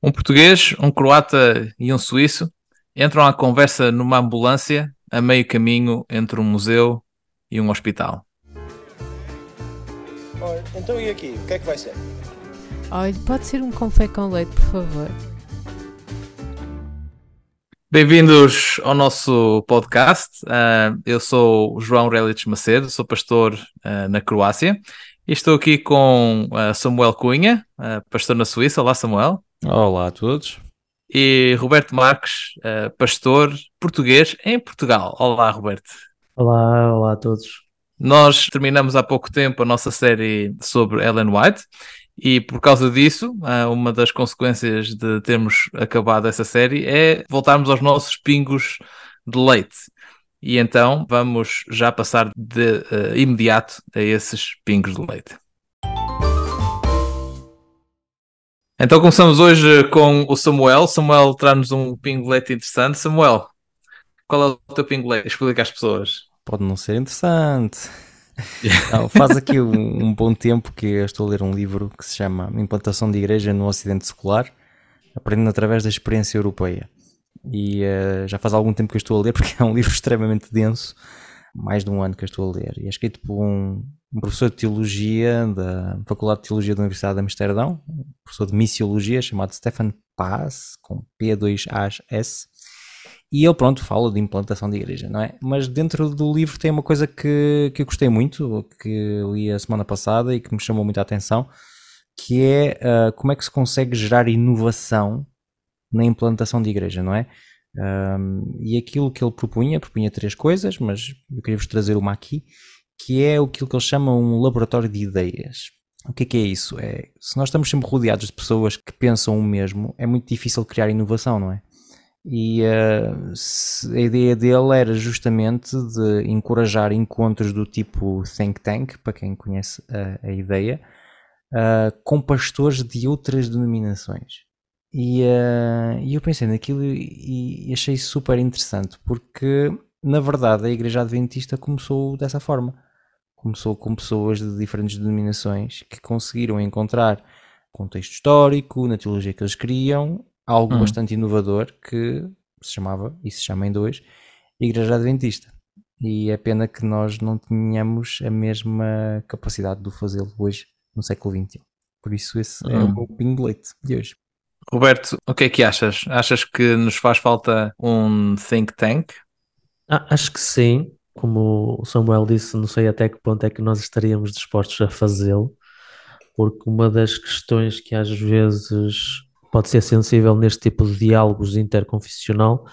Um português, um croata e um suíço entram à conversa numa ambulância a meio caminho entre um museu e um hospital. Olha, então e aqui? O que é que vai ser? Olha, pode ser um confé com leite, por favor. Bem-vindos ao nosso podcast. Uh, eu sou o João Relic Macedo, sou pastor uh, na Croácia e estou aqui com uh, Samuel Cunha, pastor na Suíça. Olá, Samuel. Olá a todos. E Roberto Marques, uh, pastor português em Portugal. Olá, Roberto. Olá, olá a todos. Nós terminamos há pouco tempo a nossa série sobre Ellen White e por causa disso, uh, uma das consequências de termos acabado essa série é voltarmos aos nossos pingos de leite. E então vamos já passar de uh, imediato a esses pingos de leite. Então começamos hoje com o Samuel. Samuel traz-nos um pingolete interessante. Samuel, qual é o teu pingolete? Explica às pessoas. Pode não ser interessante. Não, faz aqui um, um, bom tempo que eu estou a ler um livro que se chama Implantação de Igreja no Ocidente Secular, aprendendo através da experiência europeia. E uh, já faz algum tempo que eu estou a ler porque é um livro extremamente denso, mais de um ano que eu estou a ler. E é escrito por um, um professor de Teologia da Faculdade de Teologia da Universidade de Amsterdão, um professor de Missiologia chamado Stefan Paz, com P2AS, e ele, pronto, fala de implantação de igreja, não é? Mas dentro do livro tem uma coisa que, que eu gostei muito, que li a semana passada e que me chamou muita atenção, que é uh, como é que se consegue gerar inovação na implantação de igreja, não é? Um, e aquilo que ele propunha, propunha três coisas, mas eu queria vos trazer uma aqui, que é aquilo que eles chamam um laboratório de ideias. O que é, que é isso? É, se nós estamos sempre rodeados de pessoas que pensam o mesmo, é muito difícil criar inovação, não é? E uh, a ideia dele era justamente de encorajar encontros do tipo think tank, para quem conhece a, a ideia, uh, com pastores de outras denominações. E, uh, e eu pensei naquilo e, e achei super interessante, porque na verdade a Igreja Adventista começou dessa forma começou com pessoas de diferentes denominações que conseguiram encontrar contexto histórico, na teologia que eles queriam, algo uhum. bastante inovador que se chamava, e se chama em dois, Igreja Adventista. E é pena que nós não tenhamos a mesma capacidade de fazê-lo hoje, no século XXI. Por isso, esse é o uhum. meu pinglete de hoje. Roberto, o que é que achas? Achas que nos faz falta um think tank? Ah, acho que sim como o Samuel disse, não sei até que ponto é que nós estaríamos dispostos a fazê-lo, porque uma das questões que às vezes pode ser sensível neste tipo de diálogos interconfessional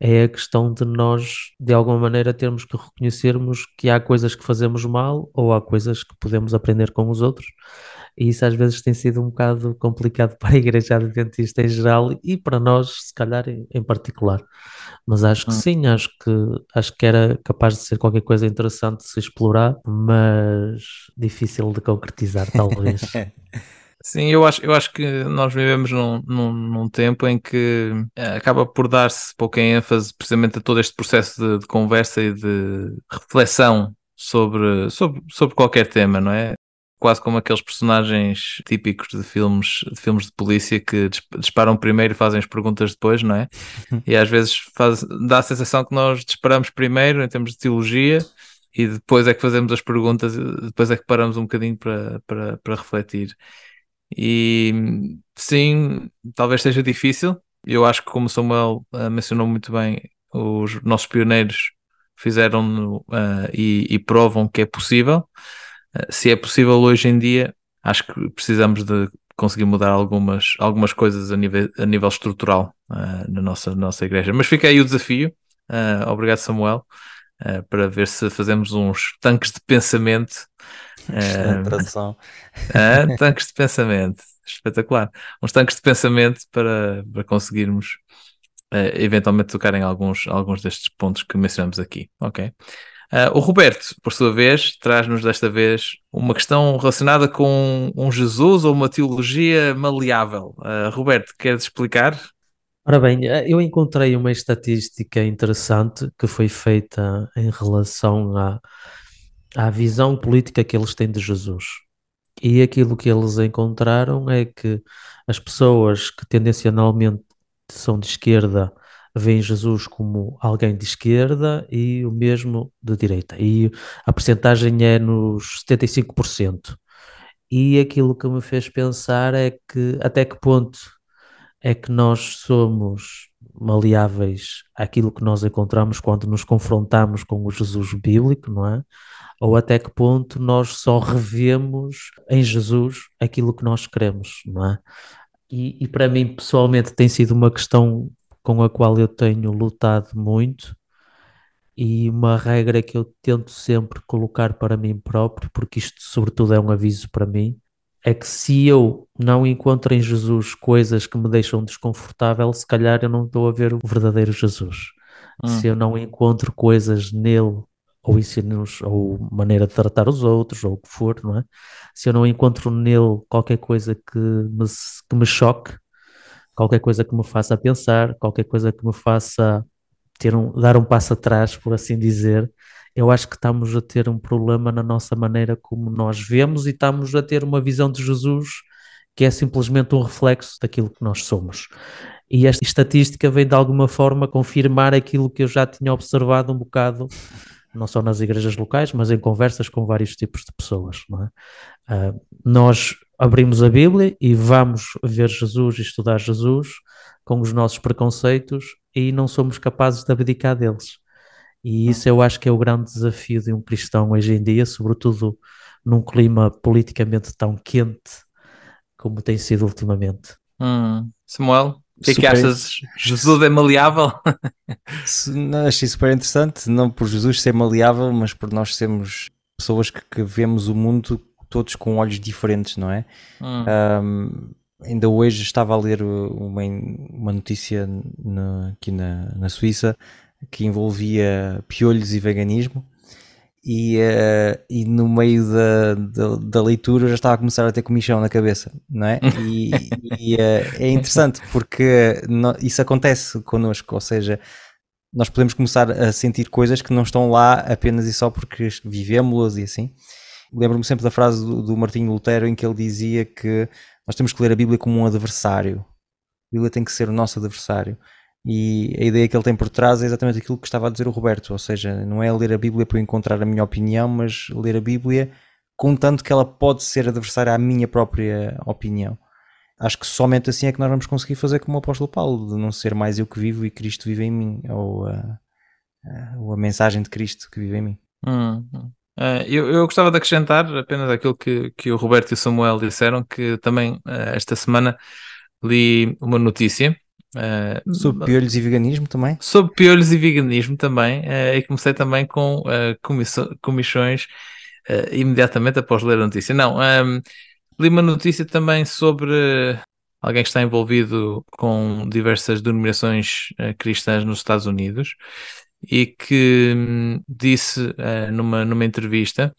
é a questão de nós, de alguma maneira, termos que reconhecermos que há coisas que fazemos mal ou há coisas que podemos aprender com os outros e isso às vezes tem sido um bocado complicado para a Igreja Adventista em geral e para nós, se calhar, em, em particular. Mas acho que hum. sim, acho que, acho que era capaz de ser qualquer coisa interessante de se explorar, mas difícil de concretizar, talvez. Sim, eu acho, eu acho que nós vivemos num, num, num tempo em que eh, acaba por dar-se pouca ênfase precisamente a todo este processo de, de conversa e de reflexão sobre, sobre, sobre qualquer tema, não é? Quase como aqueles personagens típicos de filmes de, filmes de polícia que disparam primeiro e fazem as perguntas depois, não é? E às vezes faz, dá a sensação que nós disparamos primeiro em termos de teologia e depois é que fazemos as perguntas, depois é que paramos um bocadinho para, para, para refletir. E sim, talvez seja difícil. Eu acho que, como Samuel uh, mencionou muito bem, os nossos pioneiros fizeram uh, e, e provam que é possível. Eh, se é possível hoje em dia, acho que precisamos de conseguir mudar algumas, algumas coisas a nível, a nível estrutural uh, na nossa, nossa igreja. Mas fica aí o desafio, uh, obrigado Samuel, uh, para ver se fazemos uns tanques de pensamento. tradução. tanques de pensamento, espetacular. Uns tanques de pensamento para, para conseguirmos eventualmente tocar em alguns, alguns destes pontos que mencionamos aqui. Ok. Uh, o Roberto, por sua vez, traz-nos desta vez uma questão relacionada com um Jesus ou uma teologia maleável. Uh, Roberto, queres explicar? Ora bem, eh, eu encontrei uma estatística interessante que foi feita em relação à, à visão política que eles têm de Jesus. E aquilo que eles encontraram é que as pessoas que tendencionalmente são de esquerda veem Jesus como alguém de esquerda e o mesmo de direita. E a percentagem é nos 75%. E aquilo que me fez pensar é que até que ponto é que nós somos maleáveis àquilo que nós encontramos quando nos confrontamos com o Jesus bíblico, não é? Ou até que ponto nós só revemos em Jesus aquilo que nós queremos, não é? E, e para mim, pessoalmente, tem sido uma questão com a qual eu tenho lutado muito e uma regra que eu tento sempre colocar para mim próprio, porque isto, sobretudo, é um aviso para mim, é que se eu não encontro em Jesus coisas que me deixam desconfortável, se calhar eu não estou a ver o verdadeiro Jesus. Hum. Se eu não encontro coisas nele, ou ensinos, ou maneira de tratar os outros, ou o que for, não é? Se eu não encontro nele qualquer coisa que me, que me choque, qualquer coisa que me faça pensar, qualquer coisa que me faça ter um, dar um passo atrás, por assim dizer, eu acho que estamos a ter um problema na nossa maneira como nós vemos e estamos a ter uma visão de Jesus que é simplesmente um reflexo daquilo que nós somos. E esta estatística vem de alguma forma confirmar aquilo que eu já tinha observado um bocado, não só nas igrejas locais, mas em conversas com vários tipos de pessoas. É? Uh, nós abrimos a Bíblia e vamos ver Jesus e estudar Jesus com os nossos preconceitos e não somos capazes de abdicar deles. E isso eu acho que é o grande desafio de um cristão hoje em dia, sobretudo num clima politicamente tão quente como tem sido ultimamente. Hum. Samuel, o que é que achas? Jesus é maleável? Achei super interessante, não por Jesus ser maleável, mas por nós sermos pessoas que, que vemos o mundo todos com olhos diferentes, não é? Hum. Um, ainda hoje estava a ler uma, uma notícia no, aqui na, na Suíça que envolvia piolhos e veganismo. E, uh, e no meio da, da, da, leitura já estava a começar a ter comichão na cabeça, não é? E, e uh, é interessante porque no, isso acontece connosco, ou seja, nós podemos começar a sentir coisas que não estão lá apenas e só porque vivemos-las e assim. Lembro-me sempre da frase do, do Martinho Lutero em que ele dizia que nós temos que ler a Bíblia como um adversário. A Bíblia tem que ser o nosso adversário. E a ideia que ele tem por trás é exatamente aquilo que estava a dizer o Roberto, ou seja, não é ler a Bíblia para encontrar a minha opinião, mas ler a Bíblia contanto que ela pode ser adversária à minha própria opinião. Acho que somente assim é que nós vamos conseguir fazer como o apóstolo Paulo, de não ser mais eu que vivo e Cristo vive em mim, ou a, a, a mensagem de Cristo que vive em mim. Hum, hum. Uh, eu, eu gostava de acrescentar apenas aquilo que, que o Roberto e o Samuel disseram, que também uh, esta semana li uma notícia Uh, sobre piolhos e veganismo também? Sobre piolhos e veganismo também. E comecei também com comissões imediatamente após ler a notícia. Não, um, li uma notícia também sobre alguém que está envolvido com diversas denominações cristãs nos Estados Unidos e que um, disse numa, numa entrevista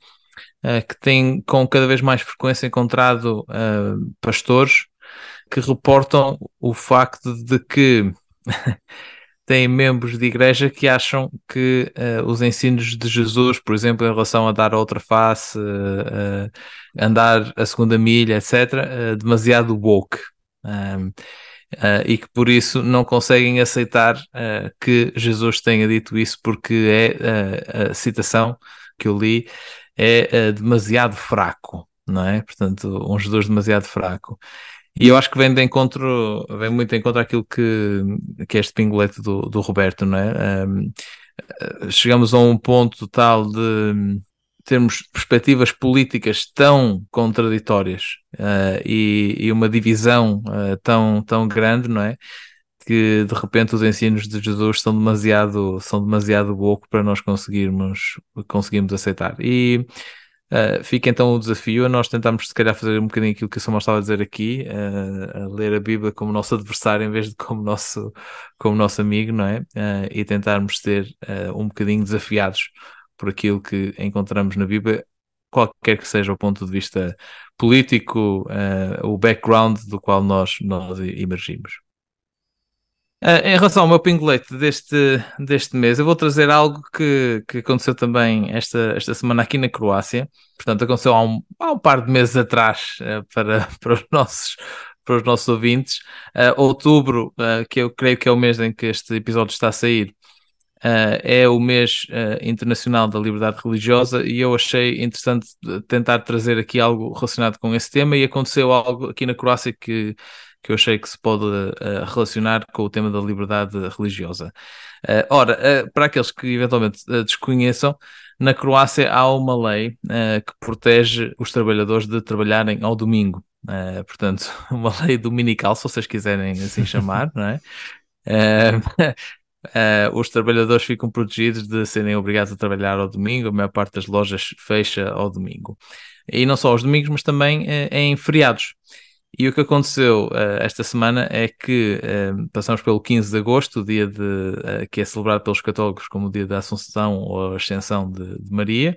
que tem com cada vez mais frequência encontrado pastores que reportam o facto de que têm membros de igreja que acham que uh, os ensinos de Jesus, por exemplo, em relação a dar a outra face, uh, andar a segunda milha, etc., uh, demasiado woke. E que por isso não conseguem aceitar que Jesus tenha dito isso, porque é a citação que eu li é demasiado fraco, não é? Portanto, um Jesus demasiado fraco. E eu acho que vem de encontro, vem muito de encontro àquilo que, que é este pingolete do, do Roberto, não é? Um, chegamos a um ponto tal de termos perspectivas políticas tão contraditórias uh, e, e, uma divisão uh, tão, tão grande, não é? Que de repente os ensinos de Jesus são demasiado, são demasiado pouco para nós conseguirmos, conseguirmos aceitar. E Uh, fica então o desafio a nós tentarmos, se calhar, fazer um bocadinho aquilo que o Samuel estava a dizer aqui, a ler a Bíblia como nosso adversário em vez de como nosso, como nosso amigo, não é? E tentarmos ser um bocadinho desafiados por aquilo que encontramos na Bíblia, qualquer que seja o ponto de vista político, o background do qual nós, nós emergimos. Uh, em relação ao meu pingolete deste, deste mês, eu vou trazer algo que, que aconteceu também esta, esta semana aqui na Croácia. Portanto, aconteceu há um, há um par de meses atrás uh, para, para, os nossos, para os nossos ouvintes. Uh, outubro, que eu creio que é o mês em que este episódio está a sair, é o mês internacional da liberdade religiosa e eu achei interessante tentar trazer aqui algo relacionado com esse tema. E aconteceu algo aqui na Croácia que que eu achei que se pode uh, relacionar com o tema da liberdade religiosa. Uh, ora, uh, para aqueles que eventualmente desconheçam, na Croácia há uma lei que protege os trabalhadores de trabalharem ao domingo. portanto, uma lei dominical, se vocês quiserem assim chamar, não é? Os trabalhadores ficam protegidos de serem obrigados a trabalhar ao domingo, a maior parte das lojas fecha ao domingo. E não só aos domingos, mas também em feriados. E o que aconteceu uh, esta semana é que uh, passamos pelo 15 de agosto, o dia de, uh, que é celebrado pelos católicos como o dia da Assunção ou Ascensão de, de Maria,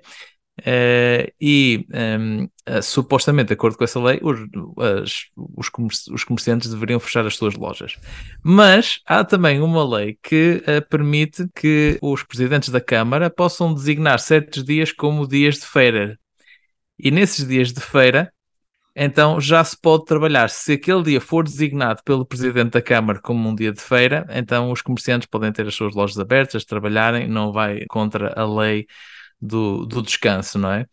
e um, supostamente, de acordo com essa lei, os, as, os, os, comerciantes deveriam fechar as suas lojas. Mas há também uma lei que permite que os presidentes da Câmara possam designar certos dias como dias de feira. E nesses dias de feira, então já se pode trabalhar. Se aquele dia for designado pelo Presidente da Câmara como um dia de feira, então os comerciantes podem ter as suas lojas abertas, trabalharem, não vai contra a lei do, do descanso, não é?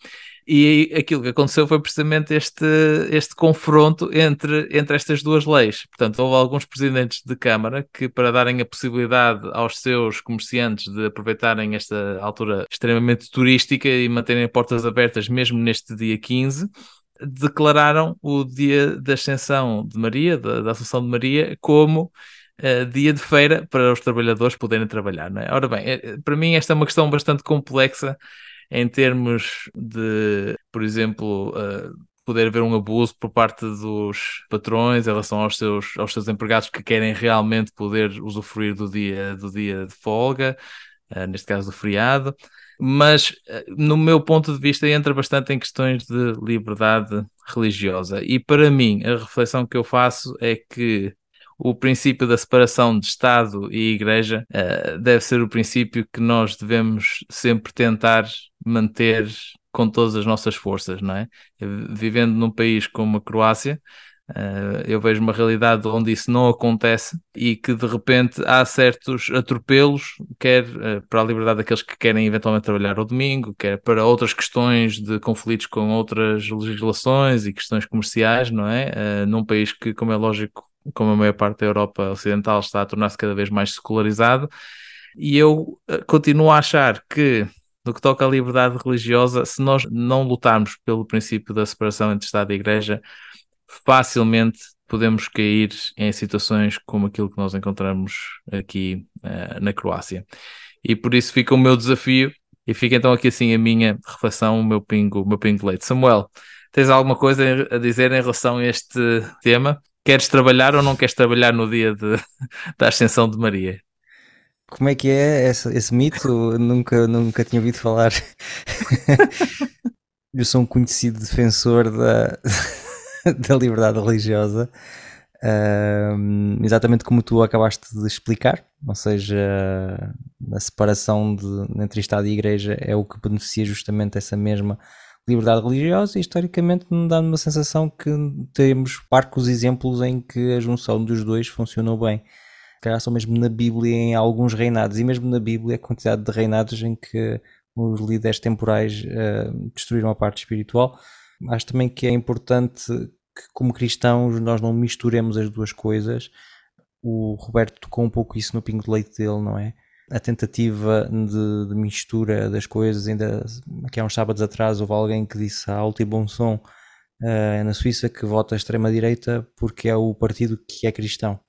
E aquilo que aconteceu foi precisamente este, este confronto entre, entre estas duas leis. Portanto, houve alguns presidentes de Câmara que, para darem a possibilidade aos seus comerciantes de aproveitarem esta altura extremamente turística e manterem portas abertas mesmo neste dia 15, declararam o dia da Ascensão de Maria, da, da Assunção de Maria, como uh, dia de feira para os trabalhadores poderem trabalhar. Não é? Ora bem, é, para mim esta é uma questão bastante complexa em termos de, por exemplo, uh, poder haver um abuso por parte dos patrões em relação aos seus, aos seus empregados que querem realmente poder usufruir do dia, do dia de folga, uh, neste caso do feriado mas eh, no meu ponto de vista entra bastante em questões de liberdade religiosa. E para mim, a reflexão que eu faço é que o princípio da separação de Estado e Igreja uh, deve ser o princípio que nós devemos sempre tentar manter com todas as nossas forças, não é? Vivendo num país como a Croácia, Uh, eu vejo uma realidade onde isso não acontece e que de repente há certos atropelos, quer uh, para a liberdade daqueles que querem eventualmente trabalhar ao domingo, quer para outras questões de conflitos com outras legislações e questões comerciais, não é? Uh, num país que, como é lógico, como a maior parte da Europa Ocidental está a tornar-se cada vez mais secularizado, e eu continuo a achar que no que toca à liberdade religiosa, se nós não lutarmos pelo princípio da separação entre Estado e Igreja, facilmente podemos cair em situações como aquilo que nós encontramos aqui uh, na Croácia. E por isso fica o meu desafio e fica então aqui assim a minha reflexão, o meu pingo, o meu pingo leite. Samuel, tens alguma coisa a dizer em relação a este tema? Queres trabalhar ou não queres trabalhar no dia de, da Ascensão de Maria? Como é que é esse, esse mito? nunca, nunca tinha ouvido falar. Eu sou um conhecido defensor da, da liberdade religiosa, exatamente como tu acabaste de explicar, ou seja, a separação de, entre Estado e Igreja é o que beneficia justamente essa mesma liberdade religiosa e historicamente me dá uma sensação que temos parcos exemplos em que a junção dos dois funcionou bem. Calhar só mesmo na Bíblia em alguns reinados e mesmo na Bíblia a quantidade de reinados em que os líderes temporais uh, destruíram a parte espiritual acho também que é importante que, como cristãos, nós não misturemos as duas coisas. O Roberto tocou um pouco isso no pingo de leite dele, não é? A tentativa de, de mistura das coisas, ainda aqui há uns sábados atrás houve alguém que disse a alto e bom som uh, na Suíça que vota extrema-direita porque é o partido que é cristão.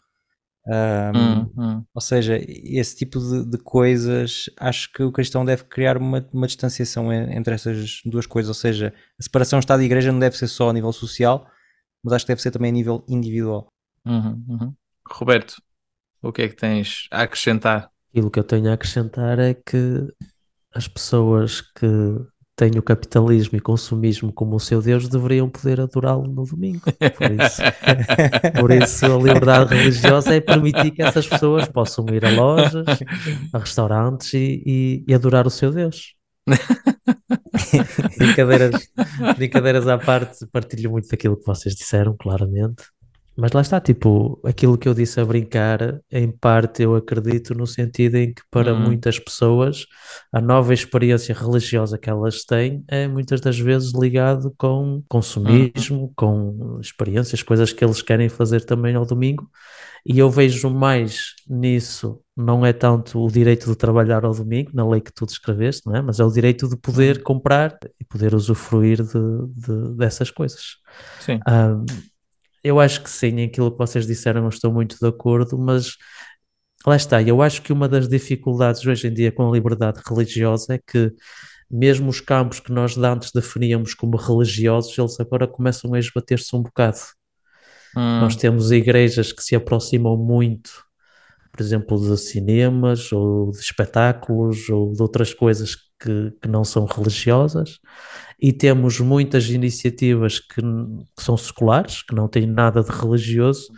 Um, hum, hum. Ou seja, esse tipo de, de, coisas, acho que o cristão deve criar uma, uma distanciação entre essas duas coisas. Ou seja, a separação Estado e Igreja não deve ser só a nível social, mas acho que deve ser também a nível individual. Uhum, uhum. Roberto, o que é que tens a acrescentar? Aquilo que eu tenho a acrescentar é que as pessoas que têm o capitalismo e consumismo como o seu Deus deveriam poder adorá-lo no domingo. Por isso, por isso, a liberdade religiosa é permitir que essas pessoas possam ir a lojas, a restaurantes e, e, e adorar o seu Deus. brincadeiras, brincadeiras à parte, partilho muito daquilo que vocês disseram, claramente. Mas lá está, tipo, aquilo que eu disse a brincar, em parte eu acredito no sentido em que para Hum. muitas pessoas a nova experiência religiosa que elas têm é muitas das vezes ligado com consumismo, com experiências, coisas que eles querem fazer também ao domingo. E eu vejo mais nisso, não é tanto o direito de trabalhar ao domingo, na lei que tu descreveste, não é? Mas é o direito de poder comprar e poder usufruir de, de- dessas coisas. Sim. Ah, eu acho que sim, aquilo que vocês disseram, eu estou muito de acordo, mas lá está. Eu acho que uma das dificuldades hoje em dia com a liberdade religiosa é que, mesmo os campos que nós de antes definíamos como religiosos, eles agora começam a esbater-se um bocado. Hum. Nós temos igrejas que se aproximam muito, por exemplo, de cinemas ou de espetáculos ou de outras coisas que, que não são religiosas, e temos muitas iniciativas que, que são seculares, que não têm nada de religioso,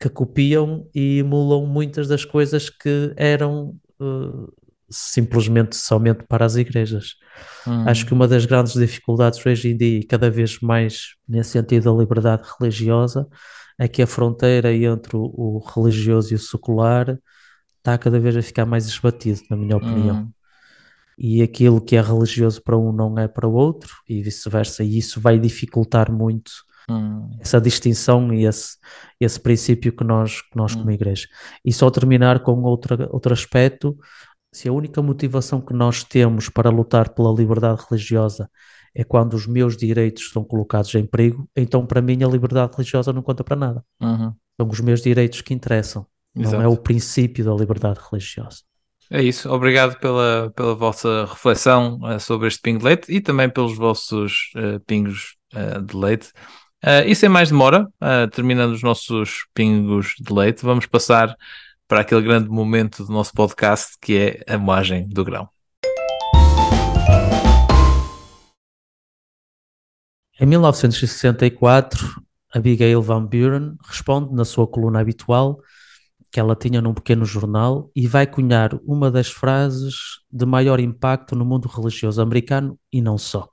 que copiam e emulam muitas das coisas que eram eh, simplesmente somente para as igrejas. Hum. Acho que uma das grandes dificuldades hoje em dia, e cada vez mais nesse sentido da liberdade religiosa, é que a fronteira entre o, o religioso e o secular está cada vez a ficar mais esbatido, na minha opinião. Hum. E aquilo que é religioso para um não é para o outro, e vice-versa, e isso vai dificultar muito Hum. essa distinção e esse, esse princípio que nós, que nós Hum. como igreja. E só terminar com outra, outro aspecto, se a única motivação que nós temos para lutar pela liberdade religiosa é quando os meus direitos são colocados em perigo, então para mim a liberdade religiosa não conta para nada. Uhum. São os meus direitos que interessam, não Exato. é o princípio da liberdade religiosa. É isso. Obrigado pela, pela vossa reflexão eh, sobre este pingo de leite e também pelos vossos eh, pingos eh, de leite. E sem mais demora, terminando os nossos pingos de leite, vamos passar para aquele grande momento do nosso podcast que é a moagem do grão. Em 1964, Abigail Van Buren responde na sua coluna habitual que ela tinha num pequeno jornal e vai cunhar uma das frases de maior impacto no mundo religioso americano e não só.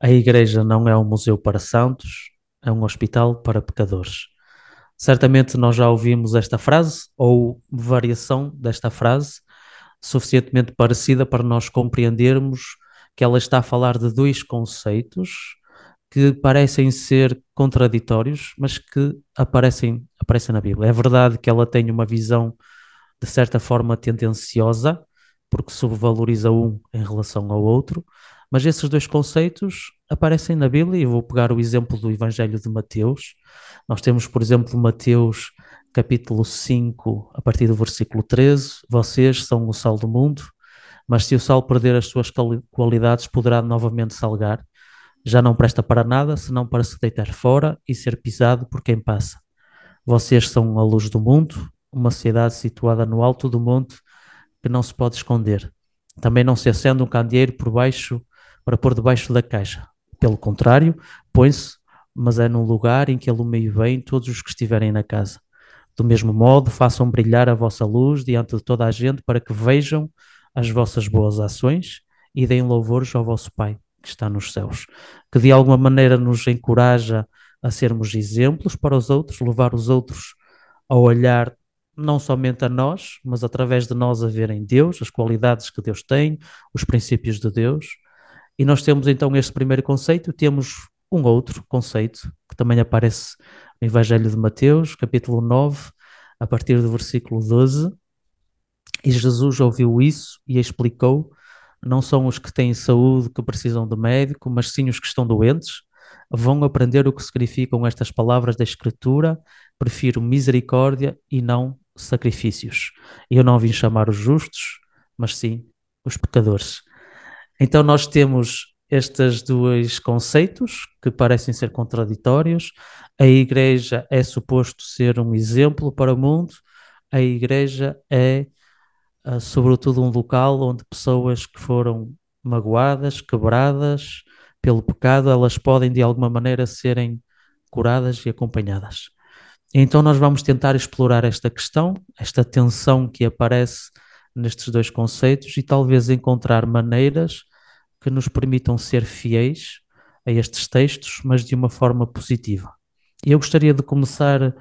A igreja não é um museu para santos, é um hospital para pecadores. Certamente nós já ouvimos esta frase ou variação desta frase suficientemente parecida para nós compreendermos que ela está a falar de dois conceitos que parecem ser contraditórios, mas que aparecem, aparecem na Bíblia. É verdade que ela tem uma visão de certa forma tendenciosa, porque subvaloriza um em relação ao outro, mas esses dois conceitos aparecem na Bíblia, e vou pegar o exemplo do Evangelho de Mateus. Nós temos, por exemplo, Mateus capítulo 5, a partir do versículo 13: Vocês são o sal do mundo, mas se o sal perder as suas quali- qualidades, poderá novamente salgar. Já não presta para nada, senão para se deitar fora e ser pisado por quem passa. Vocês são a luz do mundo, uma cidade situada no alto do monte que não se pode esconder. Também não se acende um candeeiro por baixo para pôr debaixo da caixa. Pelo contrário, põe-se, mas é num lugar em que alumeie bem todos os que estiverem na casa. Do mesmo modo, façam brilhar a vossa luz diante de toda a gente para que vejam as vossas boas ações e deem louvores ao vosso Pai que está nos céus, que de alguma maneira nos encoraja a sermos exemplos para os outros, levar os outros a olhar não somente a nós, mas através de nós a verem Deus, as qualidades que Deus tem, os princípios de Deus. E nós temos então este primeiro conceito, temos um outro conceito que também aparece no Evangelho de Mateus, capítulo 9, a partir do versículo 12. E Jesus ouviu isso e explicou: não são os que têm saúde que precisam de médico, mas sim os que estão doentes. Vão aprender o que significam estas palavras da Escritura. Prefiro misericórdia e não sacrifícios. Eu não vim chamar os justos, mas sim os pecadores. Então nós temos estes dois conceitos que parecem ser contraditórios. A igreja é suposto ser um exemplo para o mundo. A igreja é, uh, sobretudo, um local onde pessoas que foram magoadas, quebradas pelo pecado, elas podem de alguma maneira serem curadas e acompanhadas. Então nós vamos tentar explorar esta questão, esta tensão que aparece nestes dois conceitos e talvez encontrar maneiras que nos permitam ser fiéis a estes textos, mas de uma forma positiva. E eu gostaria de começar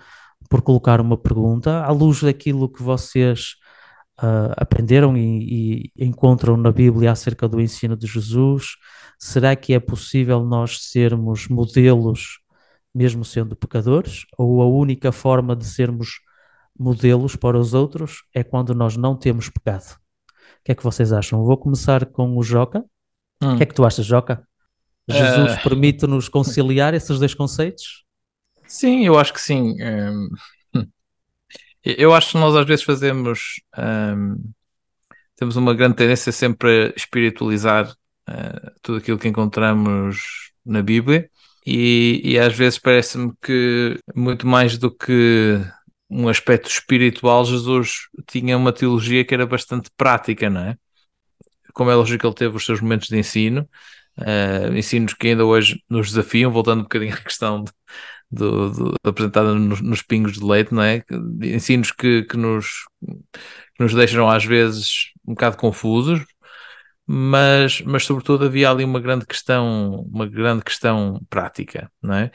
por colocar uma pergunta à luz daquilo que vocês uh, aprenderam e, e, encontram na Bíblia acerca do ensino de Jesus. Será que é possível nós sermos modelos, mesmo sendo pecadores? Ou a única forma de sermos modelos para os outros é quando nós não temos pecado? O que é que vocês acham? Vou começar com o Joca. Hum. O que é que tu achas, Joca? Jesus uh... permite-nos conciliar esses dois conceitos? Sim, eu acho que sim. Um, eu acho que nós às vezes fazemos. Um, temos uma grande tendência sempre a espiritualizar uh, tudo aquilo que encontramos na Bíblia, e, e às vezes parece-me que muito mais do que um aspecto espiritual, Jesus tinha uma teologia que era bastante prática, não é? Como é lógico, ele teve os seus momentos de ensino, uh, ensinos que ainda hoje nos desafiam, voltando um bocadinho à questão de, do, do, apresentada nos, nos, pingos de leite, não é? Ensinos que, que, nos, que nos deixam às vezes um bocado confusos, mas, mas sobretudo havia ali uma grande questão, uma grande questão prática, não é?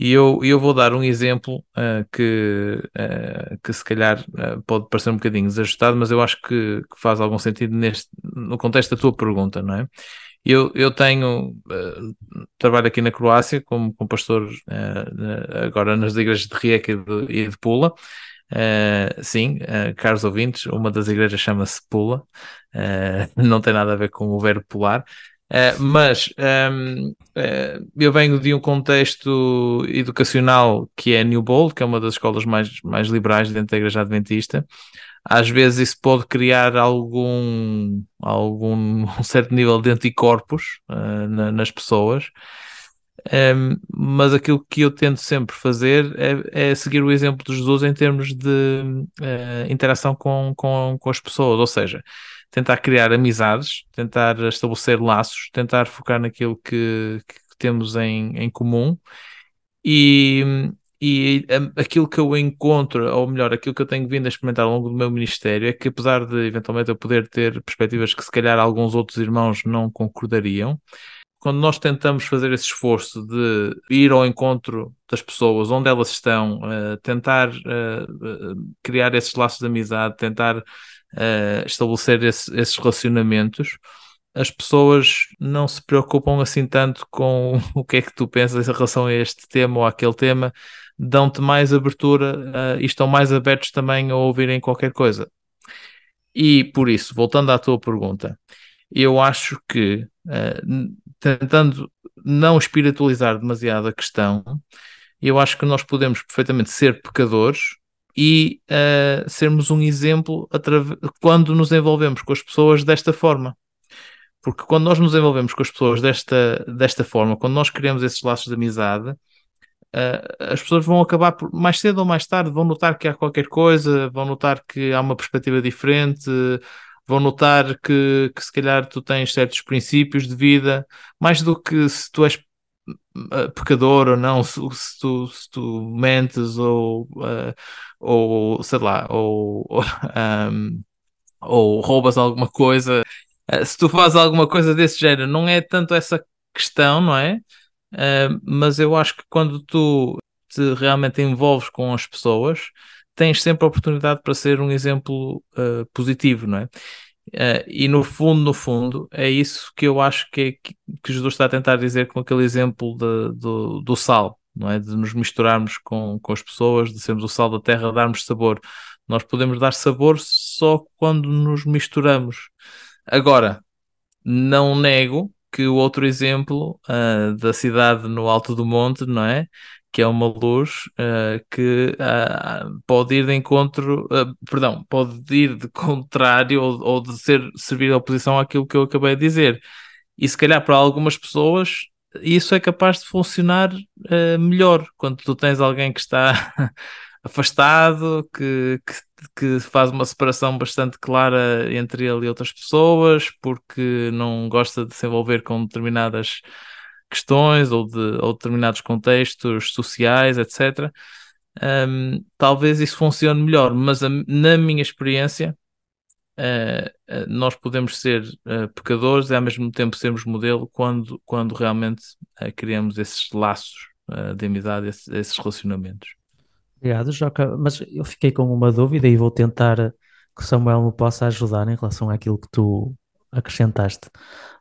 E eu, eu vou dar um exemplo uh, que, uh, que se calhar uh, pode parecer um bocadinho desajustado, mas eu acho que, que, faz algum sentido neste, no contexto da tua pergunta, não é? Eu, eu tenho, uh, trabalho aqui na Croácia como, como pastor uh, agora nas igrejas de Rijeka e de, e de Pula. Uh, sim, caros ouvintes, uma das igrejas chama-se Pula, não tem nada a ver com o verbo pular. mas um, ehm, eu venho de um contexto educacional que é New Bold, que é uma das escolas mais, mais liberais dentro da Igreja Adventista, às vezes isso pode criar algum, algum um certo nível de anticorpos uh, na, nas pessoas. Um, mas aquilo que eu tento sempre fazer é, é, seguir o exemplo de Jesus em termos de uh, interação com, com, com as pessoas, ou seja, tentar criar amizades, tentar estabelecer laços, tentar focar naquilo que, que temos em, em comum e, e aquilo que eu encontro, ou melhor, aquilo que eu tenho vindo a experimentar ao longo do meu ministério é que, apesar de eventualmente eu poder ter perspectivas que se calhar alguns outros irmãos não concordariam, quando nós tentamos fazer esse esforço de ir ao encontro das pessoas, onde elas estão, uh, tentar uh, criar esses laços de amizade, tentar uh, estabelecer esse, esses relacionamentos, as pessoas não se preocupam assim tanto com o que é que tu pensas em relação a este tema ou àquele tema, dão-te mais abertura uh, e estão mais abertos também a ouvirem qualquer coisa. E por isso, voltando à tua pergunta, eu acho que uh, tentando não espiritualizar demasiado a questão, eu acho que nós podemos perfeitamente ser pecadores e uh, sermos um exemplo quando nos envolvemos com as pessoas desta forma. Porque quando nós nos envolvemos com as pessoas desta, desta forma, quando nós criamos esses laços de amizade, uh, as pessoas vão acabar por, mais cedo ou mais tarde, vão notar que há qualquer coisa, vão notar que há uma perspectiva diferente, vão notar que, que se calhar tu tens certos princípios de vida, mais do que se tu és ah, pecador ou não, se, se, tu, se tu mentes ou, uh, ou sei lá, ou, um, ou roubas alguma coisa, se tu fazes alguma coisa desse género, não é tanto essa questão, não é? Uh, mas eu acho que quando tu te realmente envolves com as pessoas, tens sempre a oportunidade para ser um exemplo uh, positivo, não é? Uh, e no fundo, no fundo, é isso que eu acho que, é, que, que Jesus está a tentar dizer com aquele exemplo de, do, do sal, não é? De nos misturarmos com, com as pessoas, de sermos o sal da terra, darmos sabor. Nós podemos dar sabor só quando nos misturamos. Agora, não nego que o outro exemplo uh, da cidade no alto do monte, não é? Que é uma luz uh, que uh, pode ir de encontro, perdão, pode ir de contrário ou, ou, de ser, servir de oposição àquilo que eu acabei de dizer. E se calhar para algumas pessoas isso é capaz de funcionar melhor quando tu tens alguém que está afastado, que, que, que, faz uma separação bastante clara entre ele e outras pessoas, porque não gosta de se envolver com determinadas questões ou de ou determinados contextos sociais, etc. Um, talvez isso funcione melhor, mas a, na minha experiência, uh, uh, nós podemos ser uh, pecadores e ao mesmo tempo sermos modelo quando, quando realmente criamos esses laços de amizade, esses, esses relacionamentos. Obrigado, Joca. Mas eu fiquei com uma dúvida e vou tentar que o Samuel me possa ajudar em relação àquilo que tu acrescentaste.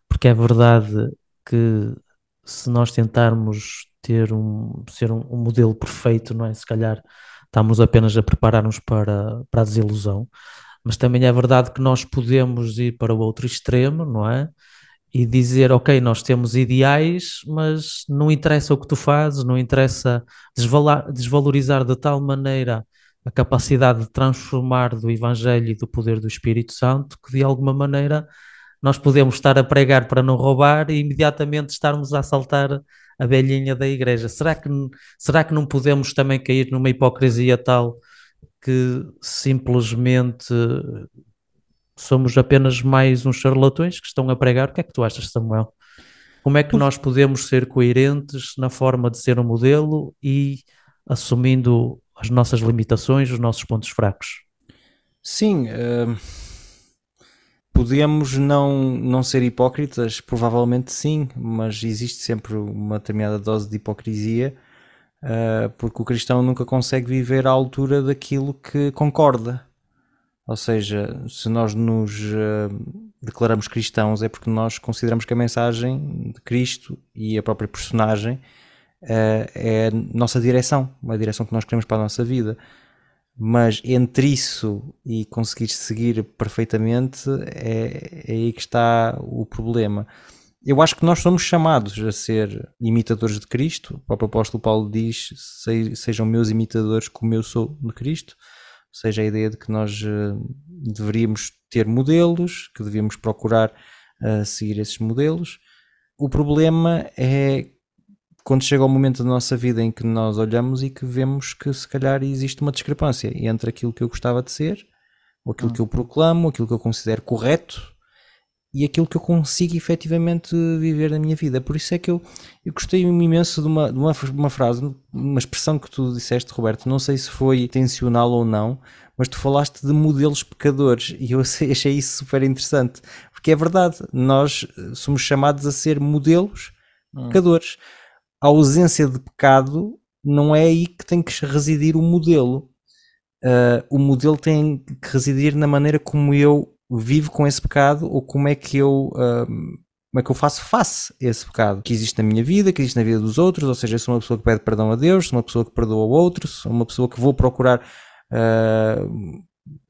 Porque é verdade que se nós tentarmos ter um, ser um, um modelo perfeito, não é? Se calhar estamos apenas a preparar-nos para, para a desilusão. Mas também é verdade que nós podemos ir para o outro extremo, não é? E dizer, ok, nós temos ideais, mas não interessa o que tu fazes, não interessa desvalorizar de tal maneira a capacidade de transformar do Evangelho e do poder do Espírito Santo que de alguma maneira nós podemos estar a pregar para não roubar e imediatamente estarmos a assaltar a velhinha da igreja. Será que, será que não podemos também cair numa hipocrisia tal que simplesmente somos apenas mais uns charlatões que estão a pregar. O que é que tu achas, Samuel? Como é que nós podemos ser coerentes na forma de ser um modelo e assumindo as nossas limitações, os nossos pontos fracos? Sim, uh, podemos não, não ser hipócritas, provavelmente sim, mas existe sempre uma determinada dose de hipocrisia, uh, porque o cristão nunca consegue viver à altura daquilo que concorda. Ou seja, se nós nos uh, declaramos cristãos é porque nós consideramos que a mensagem de Cristo e a própria personagem uh, é a nossa direção, uma direção que nós queremos para a nossa vida. Mas entre isso e conseguir seguir perfeitamente é, é aí que está o problema. Eu acho que nós somos chamados a ser imitadores de Cristo. O próprio apóstolo Paulo diz: Sejam meus imitadores como eu sou de Cristo seja a ideia de que nós uh, deveríamos ter modelos, que devíamos procurar uh, seguir esses modelos. O problema é quando chega o momento da nossa vida em que nós olhamos e que vemos que se calhar existe uma discrepância entre aquilo que eu gostava de ser, ou aquilo que eu proclamo, aquilo que eu considero correto e aquilo que eu consigo efetivamente viver na minha vida. Por isso é que eu, eu gostei imenso de uma, de uma, uma frase, uma expressão que tu disseste, Roberto. Não sei se foi intencional ou não, mas tu falaste de modelos pecadores e eu achei isso super interessante, porque é verdade, nós somos chamados a ser modelos hum. pecadores. A ausência de pecado não é aí que tem que residir o modelo. Uh, o modelo tem que residir na maneira como eu vivo com esse pecado ou como é que eu um, como é que eu faço face a esse pecado que existe na minha vida, que existe na vida dos outros, ou seja, sou uma pessoa que pede perdão a Deus, sou uma pessoa que perdoa o outro, sou uma pessoa que vou procurar uh,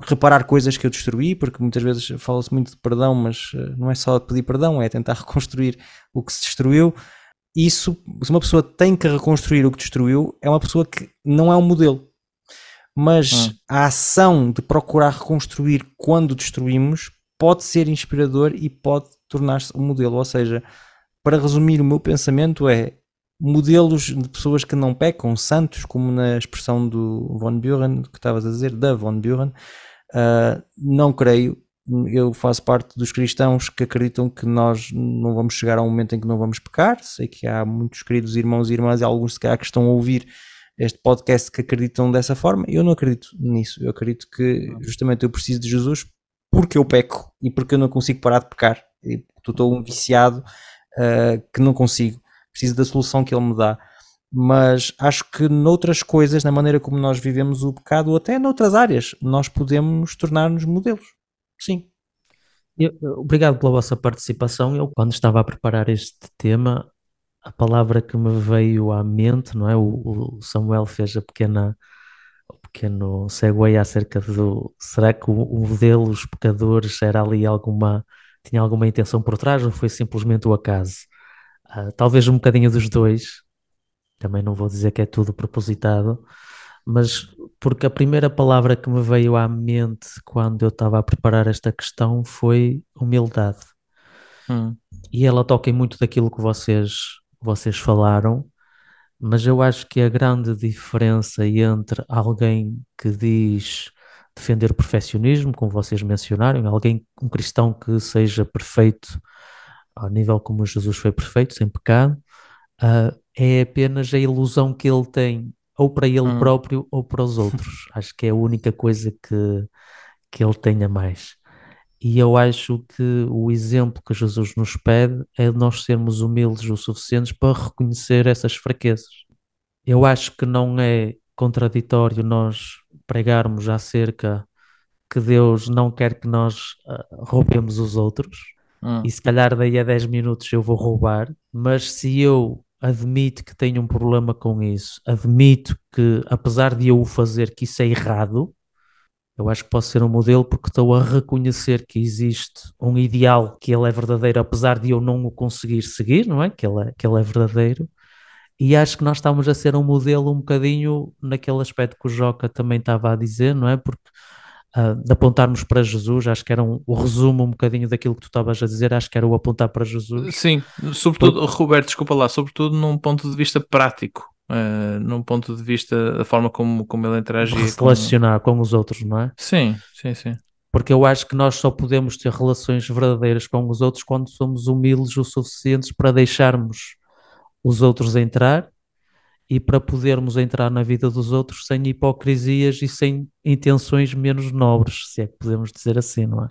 reparar coisas que eu destruí, porque muitas vezes fala-se muito de perdão, mas uh, não é só pedir perdão, é tentar reconstruir o que se destruiu. Isso, se uma pessoa tem que reconstruir o que destruiu, é uma pessoa que não é um modelo mas hum. a ação de procurar reconstruir quando destruímos pode ser inspirador e pode tornar-se um modelo. Ou seja, para resumir, o meu pensamento é modelos de pessoas que não pecam, santos, como na expressão do Von Buren, que estavas a dizer, da Von Buren, uh, não creio. Eu faço parte dos cristãos que acreditam que nós não vamos chegar a um momento em que não vamos pecar. Sei que há muitos queridos irmãos e irmãs, e alguns se calhar que estão a ouvir este podcast que acreditam dessa forma. Eu não acredito nisso. Eu acredito que justamente eu preciso de Jesus porque eu peco e porque eu não consigo parar de pecar. Estou um viciado uh, que não consigo. Preciso da solução que ele me dá. Mas acho que noutras coisas, na maneira como nós vivemos o pecado, ou até noutras áreas, nós podemos tornar-nos modelos. Sim. Eu, obrigado pela vossa participação. Eu, quando estava a preparar este tema, a palavra que me veio à mente, não é? O, o Samuel fez a pequena, o pequeno segue acerca do será que o, o modelo, os pecadores, era ali alguma, tinha alguma intenção por trás ou foi simplesmente o acaso? Uh, talvez um bocadinho dos dois, também não vou dizer que é tudo propositado, mas porque a primeira palavra que me veio à mente quando eu estava a preparar esta questão foi humildade. Hum. E ela toca em muito daquilo que vocês vocês falaram, Mas eu acho que a grande diferença entre alguém que diz defender o perfeccionismo, como vocês mencionaram, alguém, um cristão que seja perfeito ao nível como Jesus foi perfeito, sem pecado, uh, é apenas a ilusão que ele tem, ou para ele hum. próprio ou para os outros. acho que é a única coisa que, que ele tenha mais. E eu acho que o exemplo que Jesus nos pede é nós sermos humildes o suficientes para reconhecer essas fraquezas. Eu acho que não é contraditório nós pregarmos acerca que Deus não quer que nós uh, roubemos os outros, hum. e se calhar daí a 10 minutos eu vou roubar, mas se eu admito que tenho um problema com isso, admito que, apesar de eu o fazer, que isso é errado, eu acho que posso ser um modelo porque estou a reconhecer que existe um ideal que ele é verdadeiro, apesar de eu não o conseguir seguir, não é? Que ele é, que ele é verdadeiro. E acho que nós estamos a ser um modelo um bocadinho naquele aspecto que o Joca também estava a dizer, não é? Porque uh, de apontarmos para Jesus, acho que era um, o resumo um bocadinho daquilo que tu estavas a dizer, acho que era o apontar para Jesus. Sim, sobretudo. Roberto, desculpa lá, sobretudo num ponto de vista prático uh, num ponto de vista da forma como, como ele interagia. Se relacionar com... com os outros, não é? Sim, sim, sim. Porque eu acho que nós só podemos ter relações verdadeiras com os outros quando somos humildes o suficientes para deixarmos os outros entrar e para podermos entrar na vida dos outros sem hipocrisias e sem intenções menos nobres, se é que podemos dizer assim, não é?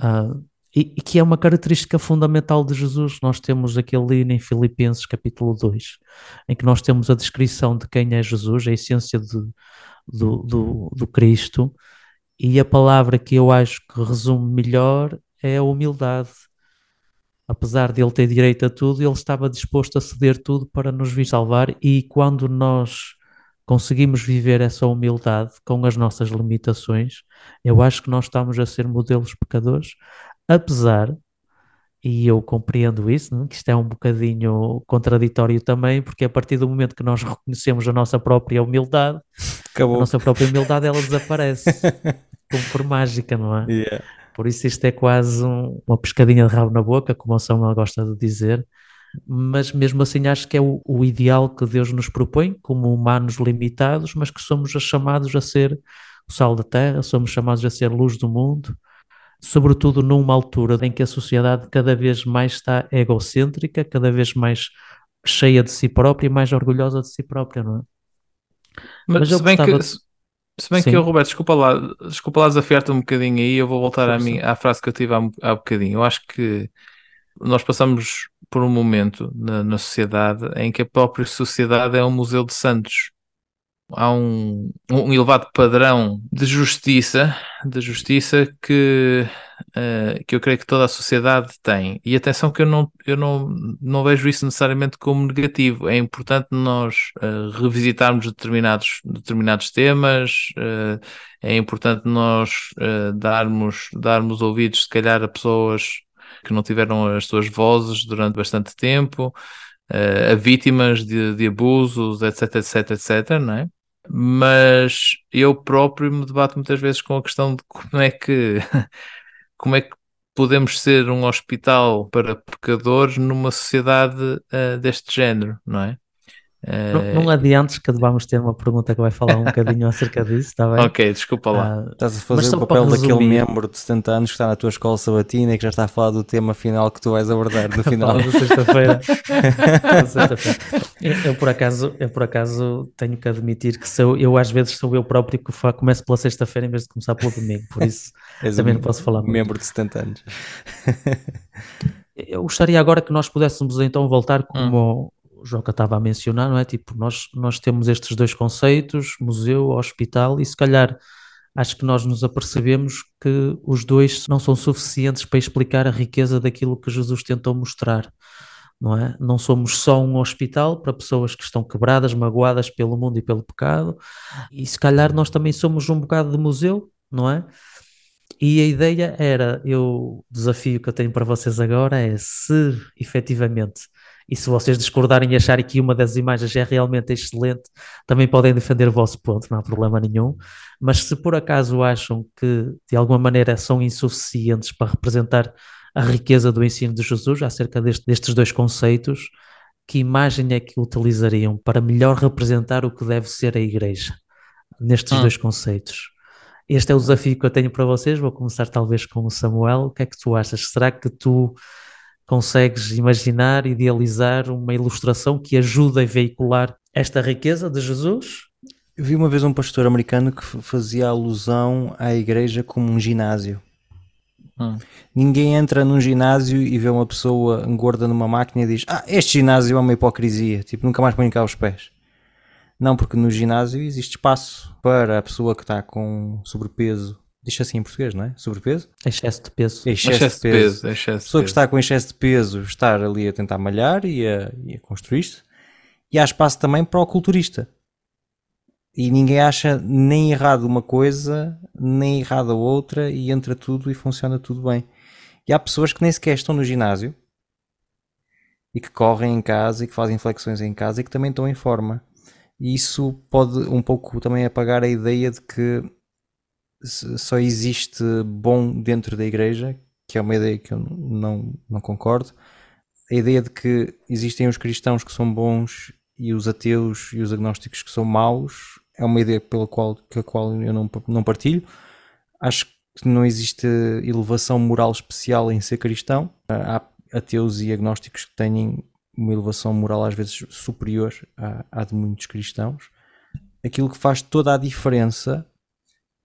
Uh, e, e, que é uma característica fundamental de Jesus. Nós temos aquele em Filipenses capítulo 2, em que nós temos a descrição de quem é Jesus, a essência de, do, do, do Cristo, e a palavra que eu acho que resume melhor é a humildade. Apesar de ele ter direito a tudo, ele estava disposto a ceder tudo para nos vir salvar, e quando nós conseguimos viver essa humildade com as nossas limitações, eu acho que nós estamos a ser modelos pecadores, apesar, e eu compreendo isso, não? que isto é um bocadinho contraditório também, porque a partir do momento que nós reconhecemos a nossa própria humildade, Acabou. a nossa própria humildade ela desaparece como por mágica, não é? Yeah. Por isso isto é quase um, uma pescadinha de rabo na boca, como o Samuel gosta de dizer, mas mesmo assim acho que é o, o, ideal que Deus nos propõe, como humanos limitados, mas que somos chamados a ser o sal da terra, somos chamados a ser luz do mundo, sobretudo numa altura em que a sociedade cada vez mais está egocêntrica, cada vez mais cheia de si própria e mais orgulhosa de si própria, não é? Mas, Mas se, bem que, se, se bem Sim. que eu, Roberto, desculpa lá, desculpa lá desafiar-te um bocadinho aí, eu vou voltar à, minha, à frase que eu tive há, há bocadinho. Eu acho que nós passamos por um momento na, na sociedade em que a própria sociedade é um museu de santos há um, um elevado padrão de justiça, de justiça que, uh, que eu creio que toda a sociedade tem. E atenção que eu não, eu não, não vejo isso necessariamente como negativo. É importante nós uh, revisitarmos determinados, determinados temas, uh, é importante nós darmos, darmos ouvidos, se calhar, a pessoas que não tiveram as suas vozes durante bastante tempo. a vítimas de, de abusos, etc, etc, etc, não é? Mas eu próprio me debato muitas vezes com a questão de como é que como é que podemos ser um hospital para pecadores numa sociedade uh, deste género, não é? Não, não adiantes que vamos ter uma pergunta que vai falar um bocadinho acerca disso, está bem? Ok, desculpa lá. Uh, Estás a fazer o papel daquele membro de 70 anos que está na tua escola sabatina e que já está a falar do tema final que tu vais abordar no final. da sexta-feira. sexta eu, eu, por acaso, eu por acaso tenho que admitir que sou, eu às vezes sou eu próprio que começo pela sexta-feira em vez de começar pelo domingo, por isso também um não posso falar. Membro muito. de 70 anos. eu gostaria agora que nós pudéssemos então voltar como hum o Joca estava a mencionar, não é? Tipo, nós, nós temos estes dois conceitos, museu, hospital, e se calhar acho que nós nos apercebemos que os dois não são suficientes para explicar a riqueza daquilo que Jesus tentou mostrar. Não é? Não somos só um hospital para pessoas que estão quebradas, magoadas pelo mundo e pelo pecado, e se calhar nós também somos um bocado de museu, não é? E a ideia era, eu, o desafio que eu tenho para vocês agora é se efetivamente e se vocês discordarem e acharem que uma das imagens é realmente excelente, também podem defender o vosso ponto, não há problema nenhum. Mas se por acaso acham que de alguma maneira são insuficientes para representar a riqueza do ensino de Jesus acerca deste, destes dois conceitos, que imagem é que utilizariam para melhor representar o que deve ser a igreja nestes Hum. dois conceitos? Este é o desafio que eu tenho para vocês. Vou começar talvez com o Samuel. O que é que tu achas? Será que tu consegues imaginar, idealizar uma ilustração que ajude a veicular esta riqueza de Jesus? Eu vi uma vez um pastor americano que fazia alusão à igreja como um ginásio. Hum. Ninguém entra num ginásio e vê uma pessoa gorda numa máquina e diz: Ah, este ginásio é uma hipocrisia, tipo, nunca mais põe cá os pés. Não, porque no ginásio existe espaço para a pessoa que está com sobrepeso, diz assim em português, não é? Sobrepeso? Excesso de peso. Excesso, Excesso de peso. excesso A de pessoa que peso. está com excesso de peso estar ali a tentar malhar e a, e a construir-se. E há espaço também para o culturista. E ninguém acha nem errado uma coisa, nem errado a outra, e entra tudo e funciona tudo bem. E há pessoas que nem sequer estão no ginásio e que correm em casa e que fazem flexões em casa e que também estão em forma. E isso pode um pouco também apagar a ideia de que só existe bom dentro da igreja, que é uma ideia que eu não, não concordo. A ideia de que existem os cristãos que são bons e os ateus e os agnósticos que são maus é uma ideia pela qual, que a qual eu não, não partilho. Acho que não existe elevação moral especial em ser cristão. Há ateus e agnósticos que têm uma elevação moral às vezes superior à, à de muitos cristãos. Aquilo que faz toda a diferença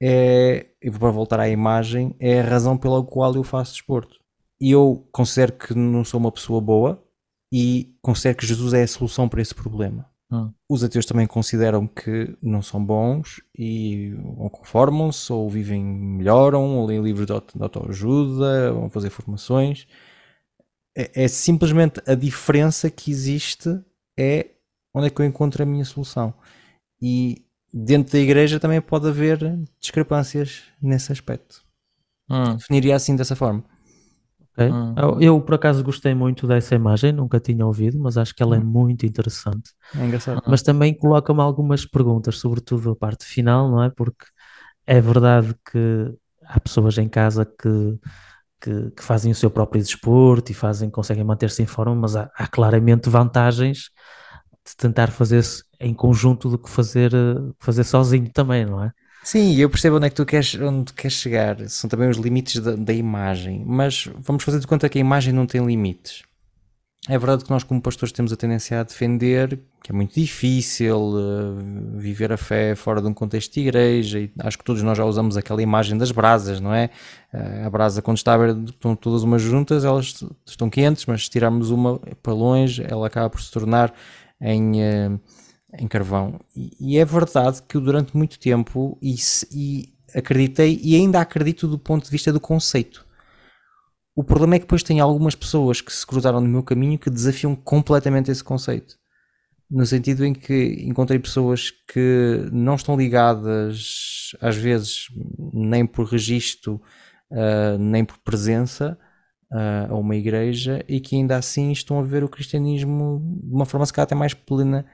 é, e para voltar à imagem, é a razão pela qual eu faço desporto. E eu considero que não sou uma pessoa boa e considero que Jesus é a solução para esse problema. Hum. Os ateus também consideram que não são bons e ou conformam-se, ou vivem, melhoram, ou leem livros de autoajuda, vão fazer formações. É, é simplesmente a diferença que existe é onde é que eu encontro a minha solução. E dentro da igreja também pode haver discrepâncias nesse aspecto. Hum, Definiria assim dessa forma. ok? Hum. Eu, eu, por acaso gostei muito dessa imagem, nunca tinha ouvido, mas acho que ela é Hum. muito interessante. É engraçado. Mas também coloca-me algumas perguntas, sobretudo a parte final, não é? Porque é verdade que há pessoas em casa que, que, que fazem o seu próprio desporto e fazem, conseguem manter-se em forma, mas há, há claramente vantagens de tentar fazer-se em conjunto do que fazer, eh, fazer sozinho também, não é? Sim, eu percebo onde é que tu queres, onde queres chegar. São também os limites da, da imagem. Mas vamos fazer de conta que a imagem não tem limites. É verdade que nós, como pastores, temos a tendência a defender que é muito difícil eh, viver a fé fora de um contexto de igreja. E acho que todos nós já usamos aquela imagem das brasas, não é? Eh, a brasa, quando está aberta, estão todas umas juntas, elas estão quentes, mas se tirarmos uma para longe, ela acaba por se tornar em. eh, em carvão. E, e é verdade que eu durante muito tempo e, e acreditei e ainda acredito do ponto de vista do conceito. O problema é que depois tem algumas pessoas que se cruzaram no meu caminho que desafiam completamente esse conceito. No sentido em que encontrei pessoas que não estão ligadas, às vezes, nem por registro, ah, nem por presença a uma igreja e que ainda assim estão a ver o cristianismo de uma forma se calhar até mais plena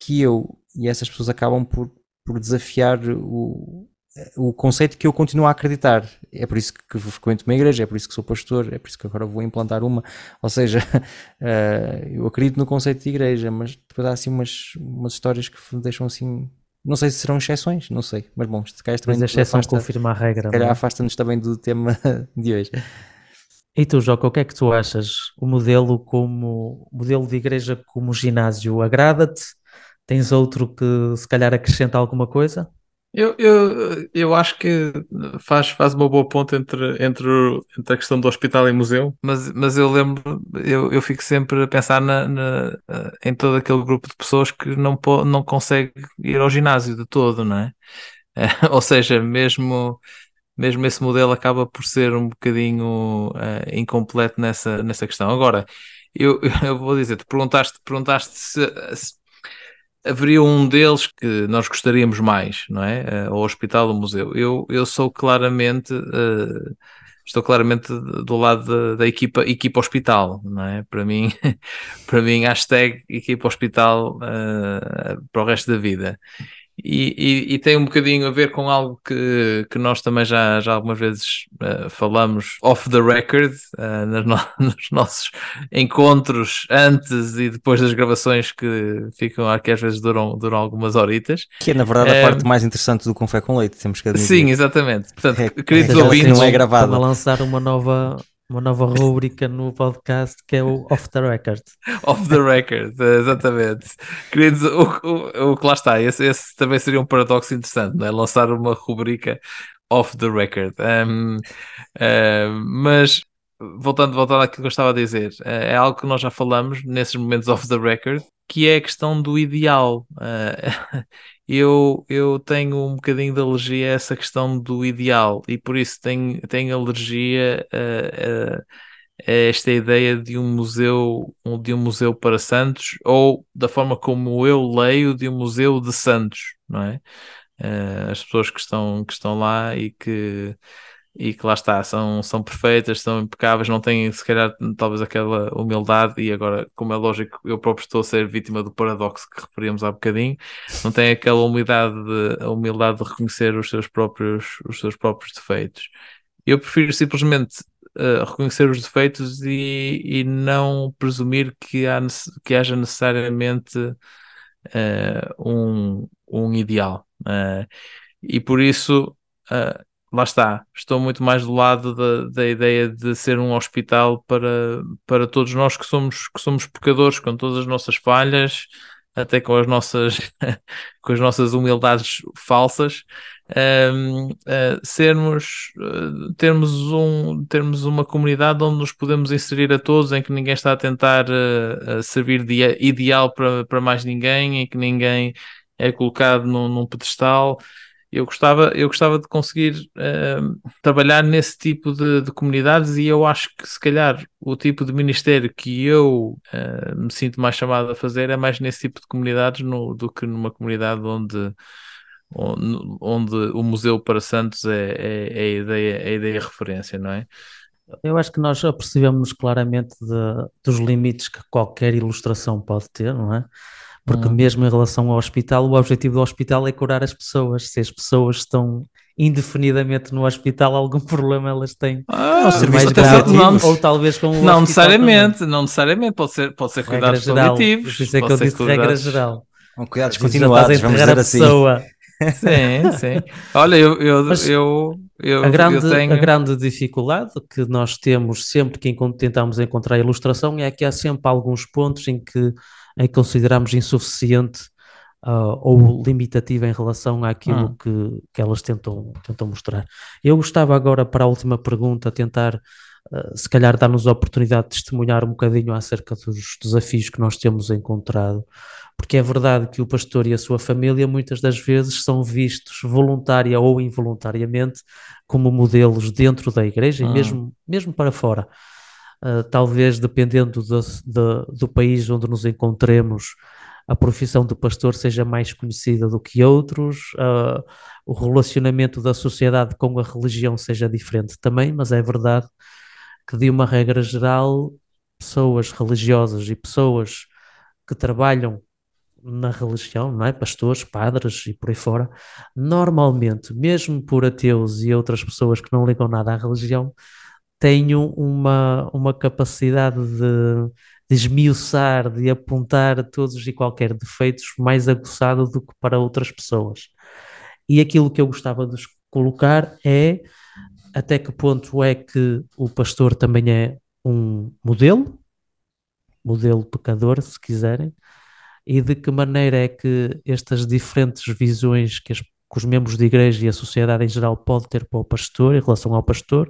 que eu e essas pessoas acabam por, por desafiar o, o conceito que eu continuo a acreditar. É por isso que frequento uma igreja, é por isso que sou pastor, é por isso que agora vou implantar uma. Ou seja, eh, eu acredito no conceito de igreja, mas depois há assim umas, umas histórias que me deixam assim. Não sei se serão exceções, não sei. Mas bom, se calhar também Mas a exceção afasta- confirma a regra, se calhar é? afasta-nos também do tema de hoje. E tu, Joca, o que é que tu achas? O modelo como modelo de igreja como ginásio agrada-te? Tens outro que se calhar acrescenta alguma coisa? Eu, eu, eu acho que faz, faz uma boa ponta entre, entre, entre a questão do hospital e museu, mas, mas eu lembro, eu, eu fico sempre a pensar na, na- em todo aquele grupo de pessoas que não, não consegue ir ao ginásio de todo, não é? Ou seja, mesmo, mesmo esse modelo acaba por ser um bocadinho eh, incompleto nessa, nessa questão. Agora, eu, eu vou dizer, tu perguntaste, perguntaste se, se haveria um deles que nós gostaríamos mais, não é? Eh, o hospital o museu. Eu, eu sou claramente, eh, estou claramente do lado da, da equipa, equipa hospital, não é? Para mim, para mim, hashtag equipa hospital, eh, para o resto da vida. E, e, e, tem um bocadinho a ver com algo que, que nós também já, já algumas vezes uh, falamos off the record, uh, nos, no, nos, nossos encontros antes e depois das gravações que ficam aqui às vezes duram, duram algumas horitas. Que é na verdade a parte mais interessante do Confé com Leite, temos que admitir. Sim, exatamente. Portanto, É, queridos é, ouvintes, não é gravado. Estão a lançar uma nova, uma nova rúbrica no podcast que é o Off the Record. Off the record, exatamente. Queridos, o, o, o que lá está, esse, esse também seria um paradoxo interessante, não é? lançar uma rubrica off the record. Um, mas voltando, voltando àquilo que eu estava a dizer, é algo que nós já falamos nesses momentos off the record, que é a questão do ideal. Uh, eu, eu tenho um bocadinho de alergia a essa questão do ideal e por isso tenho, tenho alergia a, a, a esta ideia de um museu de um museu para Santos ou da forma como eu leio de um museu de Santos, não é? Uh, as pessoas que estão, que estão lá e que e que lá está, são, são perfeitas, são impecáveis, não têm se calhar talvez aquela humildade, e agora, como é lógico, eu próprio estou a ser vítima do paradoxo que referíamos há bocadinho, não têm aquela humildade de, a humildade de reconhecer os seus próprios, os seus próprios defeitos. Eu prefiro simplesmente uh, reconhecer os defeitos e, e não presumir que, há, que haja necessariamente uh, um, um ideal. Uh, e por isso lá está, estou muito mais do lado da, da ideia de ser um hospital para, para todos nós que somos, que somos pecadores, com todas as nossas falhas, até com as nossas, com as nossas humildades falsas, um, uh, sermos, uh, termos, um, termos uma comunidade onde nos podemos inserir a todos, em que ninguém está a tentar uh, servir de ideal para, para mais ninguém, em que ninguém é colocado num, num pedestal eu gostava, eu gostava de conseguir uh, trabalhar nesse tipo de, de, comunidades e eu acho que se calhar o tipo de ministério que eu uh, me sinto mais chamado a fazer é mais nesse tipo de comunidades no, do que numa comunidade onde, onde, onde o Museu para Santos é, é, é, a ideia, é a ideia referência, não é? Eu acho que nós apercebemos claramente de, dos limites que qualquer ilustração pode ter, não é? Porque hum. mesmo em relação ao hospital, o objetivo do hospital é curar as pessoas. Se as pessoas estão indefinidamente no hospital, algum problema elas têm. Ah, ser mais grave, não, ou talvez com o Não necessariamente, também. não necessariamente, pode ser, pode ser cuidados geral, paliativos. Por isso é que eu disse cuidados... regra geral. Com cuidados continuados, vamos dizer assim. Pessoa. Sim, sim. Olha, eu, eu, eu, eu, a, grande, eu tenho... a grande dificuldade que nós temos sempre que tentamos encontrar a ilustração é que há sempre alguns pontos em que em que consideramos insuficiente uh, ou limitativa em relação àquilo hum. que, que elas tentam, tentam mostrar. Eu gostava agora, para a última pergunta, tentar, uh, se calhar, dar-nos a oportunidade de testemunhar um bocadinho acerca dos desafios que nós temos encontrado, porque é verdade que o pastor e a sua família muitas das vezes são vistos voluntária ou involuntariamente como modelos dentro da igreja hum. e mesmo, mesmo para fora. Uh, talvez dependendo do, do, do, país onde nos encontremos, a profissão de pastor seja mais conhecida do que outros, uh, o relacionamento da sociedade com a religião seja diferente também, mas é verdade que, de uma regra geral, pessoas religiosas e pessoas que trabalham na religião, não é? Pastores, padres e por aí fora, normalmente, mesmo por ateus e outras pessoas que não ligam nada à religião, tenho uma, uma capacidade de, de esmiuçar, de apontar todos e qualquer defeitos mais aguçado do que para outras pessoas. E aquilo que eu gostava de colocar é até que ponto é que o pastor também é um modelo, modelo pecador, se quiserem, e de que maneira é que estas diferentes visões que, as, que os membros da igreja e a sociedade em geral pode ter para o pastor, em relação ao pastor,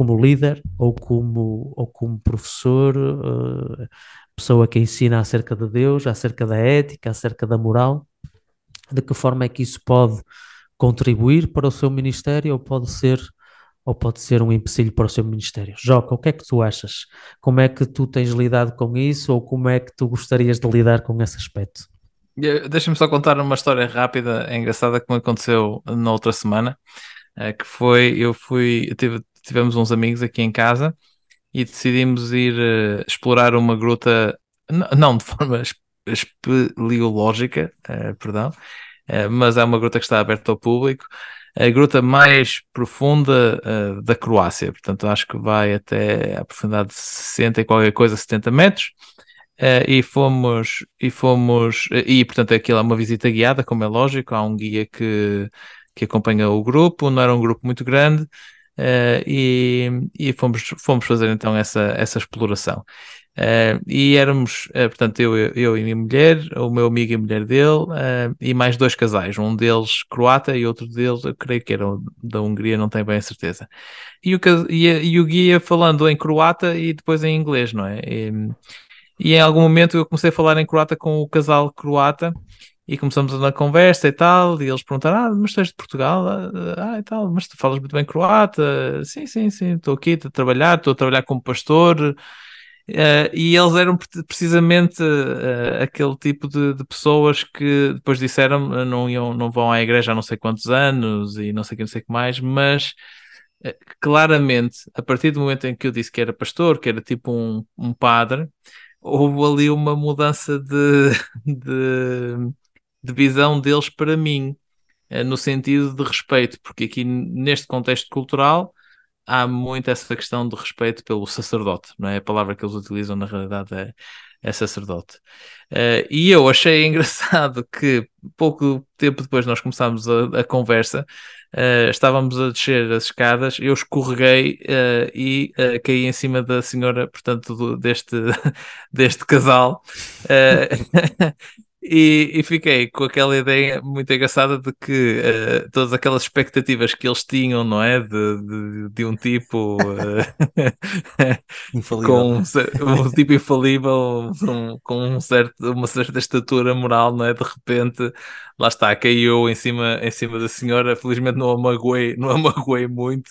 como líder ou como, ou como professor, uh, pessoa que ensina acerca de Deus, acerca da ética, acerca da moral, de que forma é que isso pode contribuir para o seu ministério ou pode ser ou pode ser um empecilho para o seu ministério. Joca, o que é que tu achas? Como é que tu tens lidado com isso ou como é que tu gostarias de lidar com esse aspecto? Deixa-me só contar uma história rápida, engraçada, que me aconteceu na outra semana, eh, que foi, eu fui, eu tive, tivemos uns amigos aqui em casa e decidimos ir uh, explorar uma gruta, não de forma espeleológica, uh, perdão, mas é uma gruta que está aberta ao público. A gruta mais profunda da Croácia, portanto, acho que vai até a profundidade de 60 e qualquer coisa, 70 metros. Uh, e fomos, e fomos, e portanto aquilo é uma visita guiada, como é lógico, há um guia que, que acompanha o grupo, não era um grupo muito grande, uh, e, e fomos, fomos fazer então essa, essa exploração. Uh, e éramos, portanto, eu, eu e minha mulher, o meu amigo e a mulher dele, e mais dois casais, um deles croata e outro deles, eu creio que era da Hungria, não tenho bem a certeza. E o, e, e o guia falando em croata e depois em inglês, não é? E, e em algum momento eu comecei a falar em croata com o casal croata e começamos a conversa e tal, e eles perguntaram, ah, mas tu és de Portugal? Ah, e tal, mas tu falas muito bem croata? Sim, sim, sim, estou aqui a trabalhar, estou a trabalhar como pastor, Uh, e eles eram precisamente uh, aquele tipo de, de, pessoas que depois disseram não iam, não vão à igreja há não sei quantos anos e não sei o que, não sei que mais, mas uh, claramente, a partir do momento em que eu disse que era pastor, que era tipo um, um padre, houve ali uma mudança de, de, de visão deles para mim, eh, no sentido de respeito, porque aqui neste contexto cultural há muito essa questão de respeito pelo sacerdote, não é? A palavra que eles utilizam na realidade é, é sacerdote. Uh, e eu achei engraçado que pouco tempo depois nós começámos a, a conversa Uh, estávamos a descer as escadas, eu escorreguei uh, e caí em cima da senhora, portanto, do, deste, deste casal. E, e, fiquei com aquela ideia muito engraçada de que uh, todas aquelas expectativas que eles tinham, não é? De, de, de um tipo uh, com um, um, tipo infalível, um, com um certo, uma certa estatura moral, não é? De repente, lá está, caiu em cima, em cima da senhora. Felizmente não a magoei, não a magoei muito,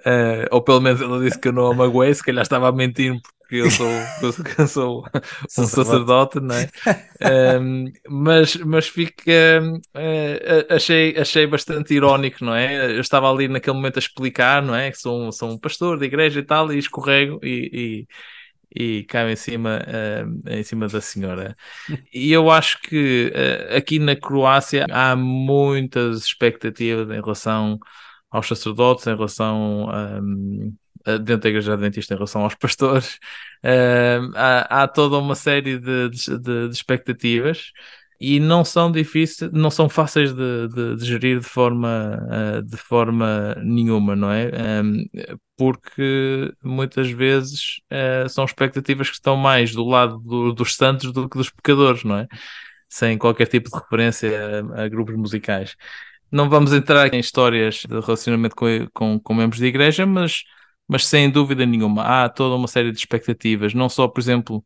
uh, ou pelo menos ela disse que eu não a magoei, se calhar estava a mentir porque eu sou, eu sou um sacerdote, não é? um, mas, mas fica, uh, achei, achei bastante irónico, não é? Eu estava ali naquele momento a explicar, não é? Que sou um, sou um pastor de igreja e tal, e escorrego e, e, e caio em cima, uh, em cima da senhora. E eu acho que uh, aqui na Croácia há muitas expectativas em relação aos sacerdotes, em relação um, dentro da Igreja Adventista em relação aos pastores, uh, há, há, toda uma série de, de, de, expectativas e não são difíceis, não são fáceis de, de, de gerir de forma, uh, de forma nenhuma, não é? Um, porque muitas vezes uh, são expectativas que estão mais do lado do, dos santos do que dos pecadores, não é? Sem qualquer tipo de referência a, a grupos musicais. Não vamos entrar em histórias de relacionamento com, com, com membros de igreja, mas mas sem dúvida nenhuma há toda uma série de expectativas, não só, por exemplo,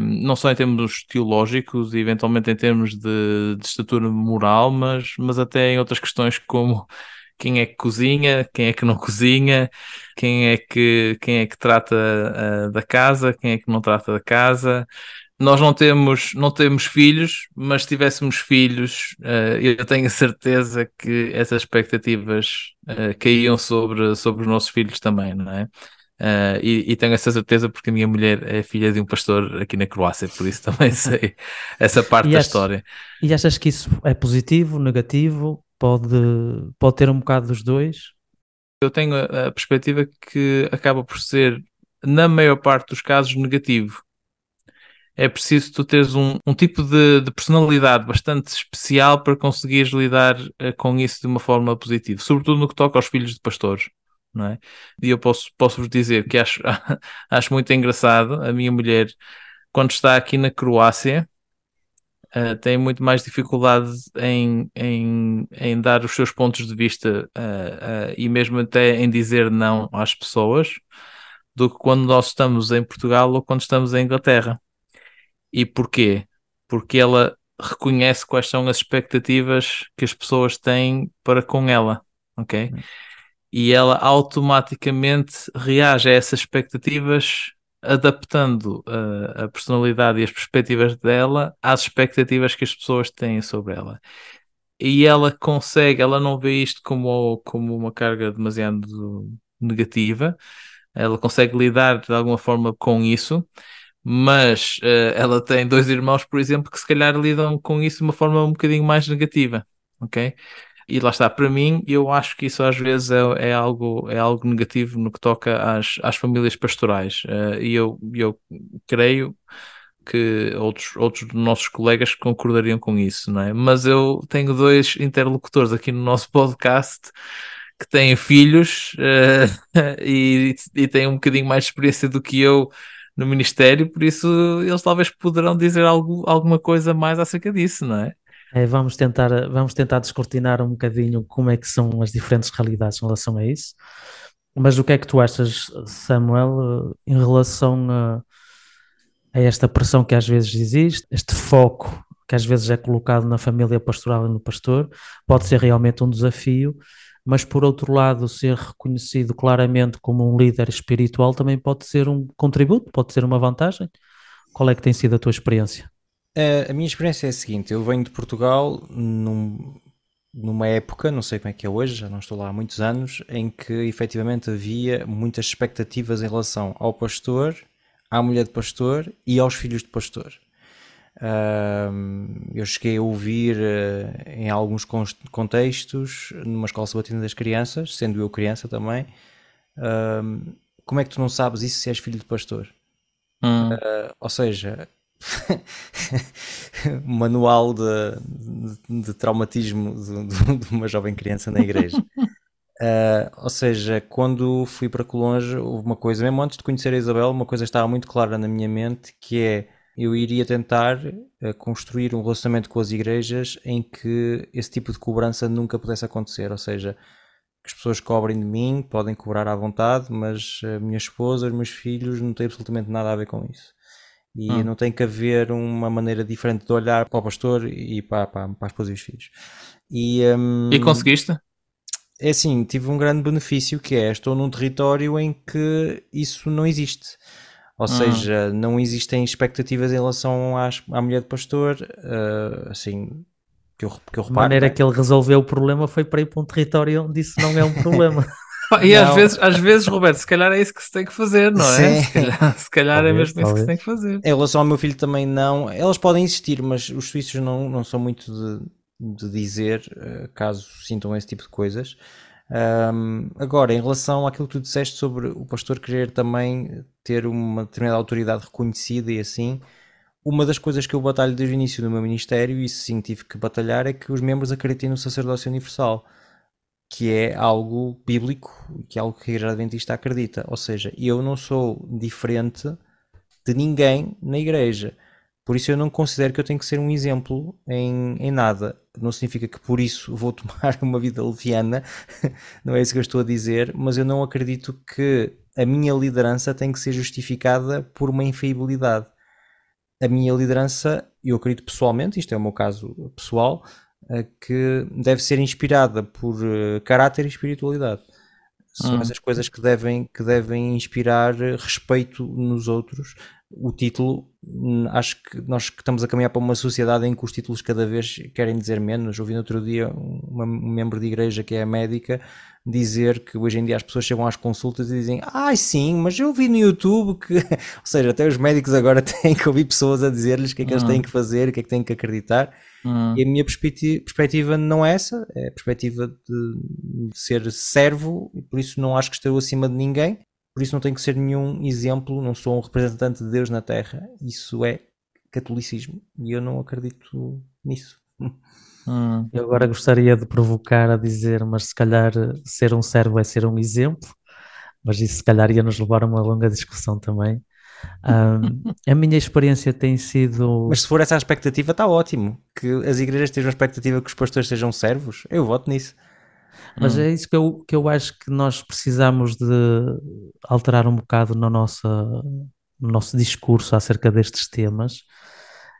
não só em termos teológicos e eventualmente em termos de, de estatura moral, mas, mas até em outras questões como quem é que cozinha, quem é que não cozinha, quem é que, quem é que trata uh, da casa, quem é que não trata da casa, nós não temos, não temos filhos, mas se tivéssemos filhos, uh, eu tenho a certeza que essas expectativas uh, caíam sobre, sobre os nossos filhos também, não é? Uh, e, e, tenho essa certeza porque a minha mulher é filha de um pastor aqui na Croácia, por isso também sei essa parte da história. E achas que isso é positivo, negativo? Pode, pode ter um bocado dos dois? Eu tenho a, a perspectiva que acaba por ser, na maior parte dos casos, negativo é preciso tu teres um, um tipo de, de, personalidade bastante especial para conseguires lidar uh, com isso de uma forma positiva, sobretudo no que toca aos filhos de pastores. Não é? E eu posso, posso vos dizer que acho, acho muito engraçado a minha mulher, quando está aqui na Croácia, uh, tem muito mais dificuldade em, em, em dar os seus pontos de vista uh, e mesmo até em dizer não às pessoas do que quando nós estamos em Portugal ou quando estamos em Inglaterra. E porquê? Porque ela reconhece quais são as expectativas que as pessoas têm para com ela, ok? Hum. E ela automaticamente reage a essas expectativas adaptando a, a, personalidade e as perspectivas dela às expectativas que as pessoas têm sobre ela. E ela consegue, ela não vê isto como, como uma carga demasiado negativa, ela consegue lidar de alguma forma com isso mas uh, ela tem dois irmãos, por exemplo, que se calhar lidam com isso de uma forma um bocadinho mais negativa, ok? E lá está, para mim, eu acho que isso às vezes é, é algo, é algo negativo no que toca às, às famílias pastorais. Uh, e eu, eu creio que outros, outros nossos colegas concordariam com isso, não é? Mas eu tenho dois interlocutores aqui no nosso podcast que têm filhos uh, e, e têm um bocadinho mais de experiência do que eu no Ministério, por isso eles talvez poderão dizer algo, alguma coisa mais acerca disso, não é? É, vamos tentar, vamos tentar descortinar um bocadinho como é que são as diferentes realidades em relação a isso. Mas o que é que tu achas, Samuel, em relação a, a esta pressão que às vezes existe, este foco que às vezes é colocado na família pastoral e no pastor, pode ser realmente um desafio, mas por outro lado, ser reconhecido claramente como um líder espiritual também pode ser um contributo, pode ser uma vantagem. Qual é que tem sido a tua experiência? a minha experiência é a seguinte: eu venho de Portugal num, numa época, não sei como é que é hoje, já não estou lá há muitos anos, em que efetivamente havia muitas expectativas em relação ao pastor, à mulher de pastor e aos filhos de pastor. Uh, eu cheguei a ouvir uh, em alguns contextos, numa escola sabatina das crianças, sendo eu criança também, uh, como é que tu não sabes isso se és filho de pastor? Hum. Ah, ou seja, manual de, de, de traumatismo de, de, uma jovem criança na igreja. Uh, ou seja, quando fui para Colonge, houve uma coisa, mesmo antes de conhecer a Isabel, uma coisa estava muito clara na minha mente, que é eu iria tentar uh, construir um relacionamento com as igrejas em que esse tipo de cobrança nunca pudesse acontecer, ou seja, que as pessoas cobrem de mim, podem cobrar à vontade, mas a minha esposa, os meus filhos não têm absolutamente nada a ver com isso. E hum. não tem que haver uma maneira diferente de olhar para o pastor e para, para, para a esposa e os filhos. E, um, e conseguiste? É assim, tive um grande benefício que é, estou num território em que isso não existe. Ou hum. seja, não existem expectativas em relação às, à mulher de pastor, uh, assim, que eu, que eu reparo. A maneira que ele resolveu o problema foi para ir para um território onde isso não é um problema. E às vezes, às vezes, Roberto, se calhar é isso que se tem que fazer, não é? Sim. Se calhar, se calhar talvez, é mesmo talvez. isso que se tem que fazer. Em relação ao meu filho também não. Elas podem existir, mas os suíços não, não são muito de, de dizer, eh, caso sintam esse tipo de coisas. Um, agora, em relação àquilo que tu disseste sobre o pastor querer também ter uma determinada autoridade reconhecida e assim, uma das coisas que eu batalho desde o início do meu ministério, e sim tive que batalhar, é que os membros acreditem no sacerdócio universal que é algo bíblico, que é algo que a Igreja Adventista acredita. Ou seja, eu não sou diferente de ninguém na Igreja. Por isso eu não considero que eu tenho que ser um exemplo em, em nada. Não significa que por isso vou tomar uma vida leviana, não é isso que eu estou a dizer, mas eu não acredito que a minha liderança tem que ser justificada por uma infalibilidade. A minha liderança, eu acredito pessoalmente, isto é o meu caso pessoal, que deve ser inspirada por uh, caráter e espiritualidade. São hum. essas coisas que devem, que devem inspirar respeito nos outros. O título, acho que nós estamos a caminhar para uma sociedade em que os títulos cada vez querem dizer menos. Ouvi no outro dia uma, um membro de igreja que é médica dizer que hoje em dia as pessoas chegam às consultas e dizem ai ah, sim, mas eu vi no YouTube que... Ou seja, até os médicos agora têm que ouvir pessoas a dizer-lhes o que é que eles hum. têm que fazer, o que é que têm que acreditar Hum. E a minha perspectiva não é essa, é a perspectiva de ser servo, e por isso não acho que estou acima de ninguém, por isso não tenho que ser nenhum exemplo, não sou um representante de Deus na Terra. Isso é catolicismo e eu não acredito nisso. Hum. Eu agora gostaria de provocar a dizer, mas se calhar ser um servo é ser um exemplo, mas isso se calhar ia nos levar a uma longa discussão também. Um, a minha experiência tem sido. Mas se for essa a expectativa, está ótimo. Que as igrejas tenham a expectativa que os pastores sejam servos, eu voto nisso. Mas hum. é isso que eu, que eu acho que nós precisamos de alterar um bocado no nosso, no nosso discurso acerca destes temas.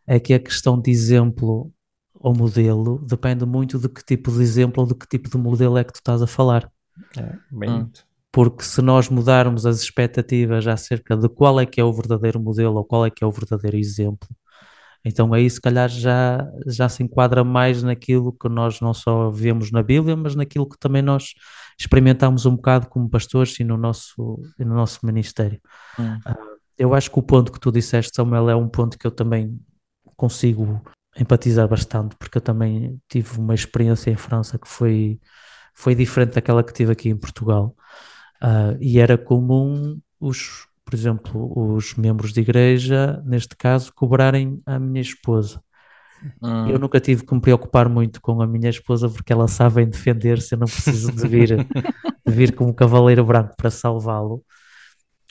É que a questão de exemplo ou modelo depende muito de que tipo de exemplo ou de que tipo de modelo é que tu estás a falar. É, bem hum porque se nós mudarmos as expectativas acerca de qual é que é o verdadeiro modelo ou qual é que é o verdadeiro exemplo, então aí se calhar já, já se enquadra mais naquilo que nós não só vemos na Bíblia, mas naquilo que também nós experimentamos um bocado como pastores e no nosso, e no nosso ministério. Hum. Uh, eu acho que o ponto que tu disseste, Samuel, é um ponto que eu também consigo empatizar bastante, porque eu também tive uma experiência em França que foi, foi diferente daquela que tive aqui em Portugal. Uh, e era comum os, por exemplo, os membros de igreja, neste caso, cobrarem a minha esposa. Hum. Eu nunca tive que me preocupar muito com a minha esposa porque ela sabe defender-se, eu não preciso de vir, de vir como cavaleiro branco para salvá-lo.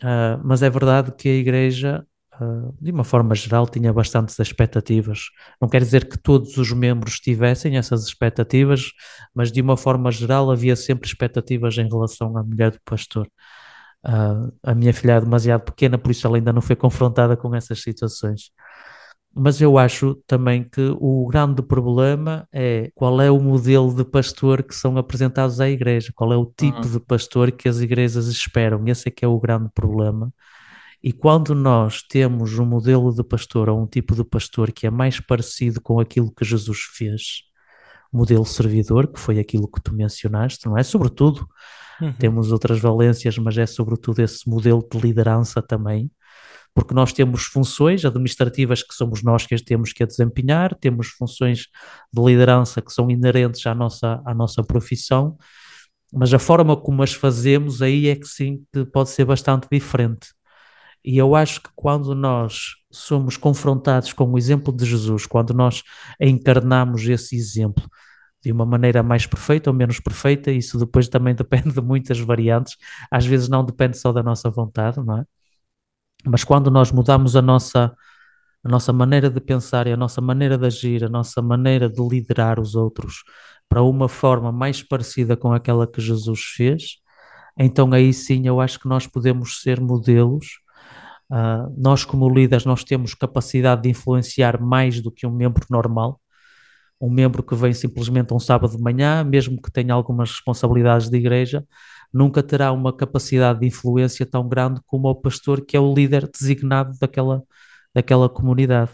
Uh, mas é verdade que a igreja, uh, de uma forma geral, tinha bastantes expectativas. Não quer dizer que todos os membros tivessem essas expectativas, mas de uma forma geral havia sempre expectativas em relação à mulher do pastor. Uh, a minha filha é demasiado pequena, por isso ela ainda não foi confrontada com essas situações. Mas eu acho também que o grande problema é qual é o modelo de pastor que são apresentados à igreja, qual é o tipo uhum. de pastor que as igrejas esperam. Esse é que é o grande problema. E quando nós temos um modelo de pastor ou um tipo de pastor que é mais parecido com aquilo que Jesus fez, modelo servidor, que foi aquilo que tu mencionaste, não é? Sobretudo, uhum. temos outras valências, mas é sobretudo esse modelo de liderança também, porque nós temos funções administrativas que somos nós que temos que desempenhar, temos funções de liderança que são inerentes à nossa, à nossa profissão, mas a forma como as fazemos aí é que sim que pode ser bastante diferente. E eu acho que quando nós somos confrontados com o exemplo de Jesus, quando nós encarnamos esse exemplo de uma maneira mais perfeita ou menos perfeita, isso depois também depende de muitas variantes, às vezes não depende só da nossa vontade, não é? Mas quando nós mudamos a nossa, a nossa maneira de pensar e a nossa maneira de agir, a nossa maneira de liderar os outros para uma forma mais parecida com aquela que Jesus fez, então aí sim eu acho que nós podemos ser modelos. Uh, nós, como líderes, nós temos capacidade de influenciar mais do que um membro normal. Um membro que vem simplesmente um sábado de manhã, mesmo que tenha algumas responsabilidades de igreja, nunca terá uma capacidade de influência tão grande como o pastor que é o líder designado daquela, daquela comunidade.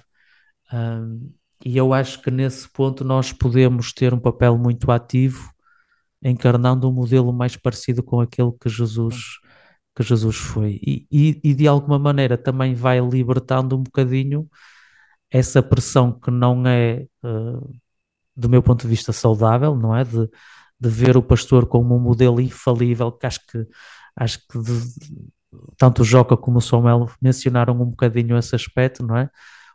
Um, e eu acho que nesse ponto nós podemos ter um papel muito ativo, encarnando um modelo mais parecido com aquele que Jesus, que Jesus foi. E, e, e de alguma maneira também vai libertando um bocadinho essa pressão que não é, uh, do meu ponto de vista, saudável, não é? De, de ver o pastor como um modelo infalível, que acho que, acho que de, tanto o Joca como o Samuel mencionaram um bocadinho esse aspecto, não é?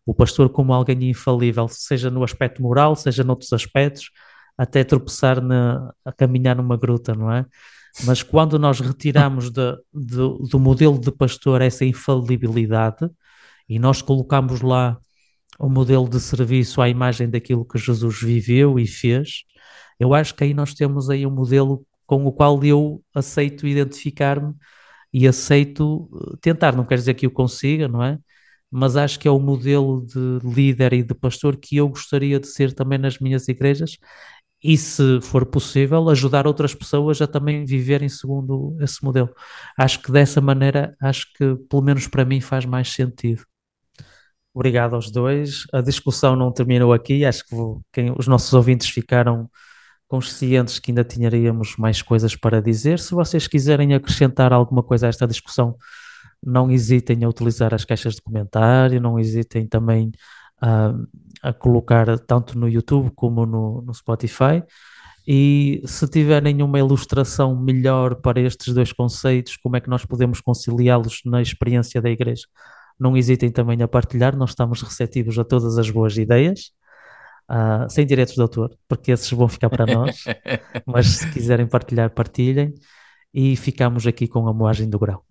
O pastor como alguém infalível, seja no aspecto moral, seja noutros aspectos, até tropeçar na, a caminhar numa gruta, não é? Mas quando nós retiramos de, de, do modelo de pastor essa infalibilidade e nós colocamos lá o modelo de serviço à imagem daquilo que Jesus viveu e fez, eu acho que aí nós temos aí um modelo com o qual eu aceito identificar-me e aceito eh, tentar, não quer dizer que eu consiga, não é? Mas acho que é o modelo de líder e de pastor que eu gostaria de ser também nas minhas igrejas e, se for possível, ajudar outras pessoas a também viverem segundo esse modelo. Acho que dessa maneira, acho que pelo menos para mim faz mais sentido. Obrigado aos dois. A discussão não terminou aqui. Acho que quem, os nossos ouvintes ficaram conscientes que ainda tínhamos mais coisas para dizer. Se vocês quiserem acrescentar alguma coisa a esta discussão, não hesitem a utilizar as caixas de comentário, não hesitem também a, a colocar tanto no YouTube como no, no Spotify. E se tiverem uma ilustração melhor para estes dois conceitos, como é que nós podemos conciliá-los na experiência da Igreja, não hesitem também a partilhar, nós estamos receptivos a todas as boas ideias uh, sem direitos de autor, porque esses vão ficar para nós. mas se quiserem partilhar, partilhem. E ficamos aqui com a moagem do grau.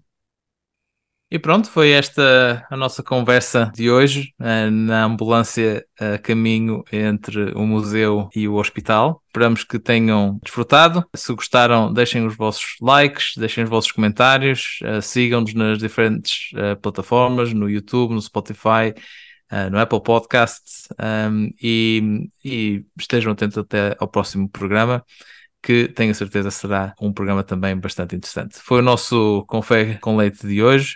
E pronto, foi esta a nossa conversa de hoje eh, na ambulância a caminho entre o museu e o hospital. Esperamos que tenham desfrutado. Se gostaram, deixem os vossos likes, deixem os vossos comentários, eh, sigam-nos nas diferentes eh, plataformas, no YouTube, no Spotify no Apple Podcast um, e, e estejam atentos até ao próximo programa que tenho certeza será um programa também bastante interessante. Foi o nosso Confé com Leite de hoje.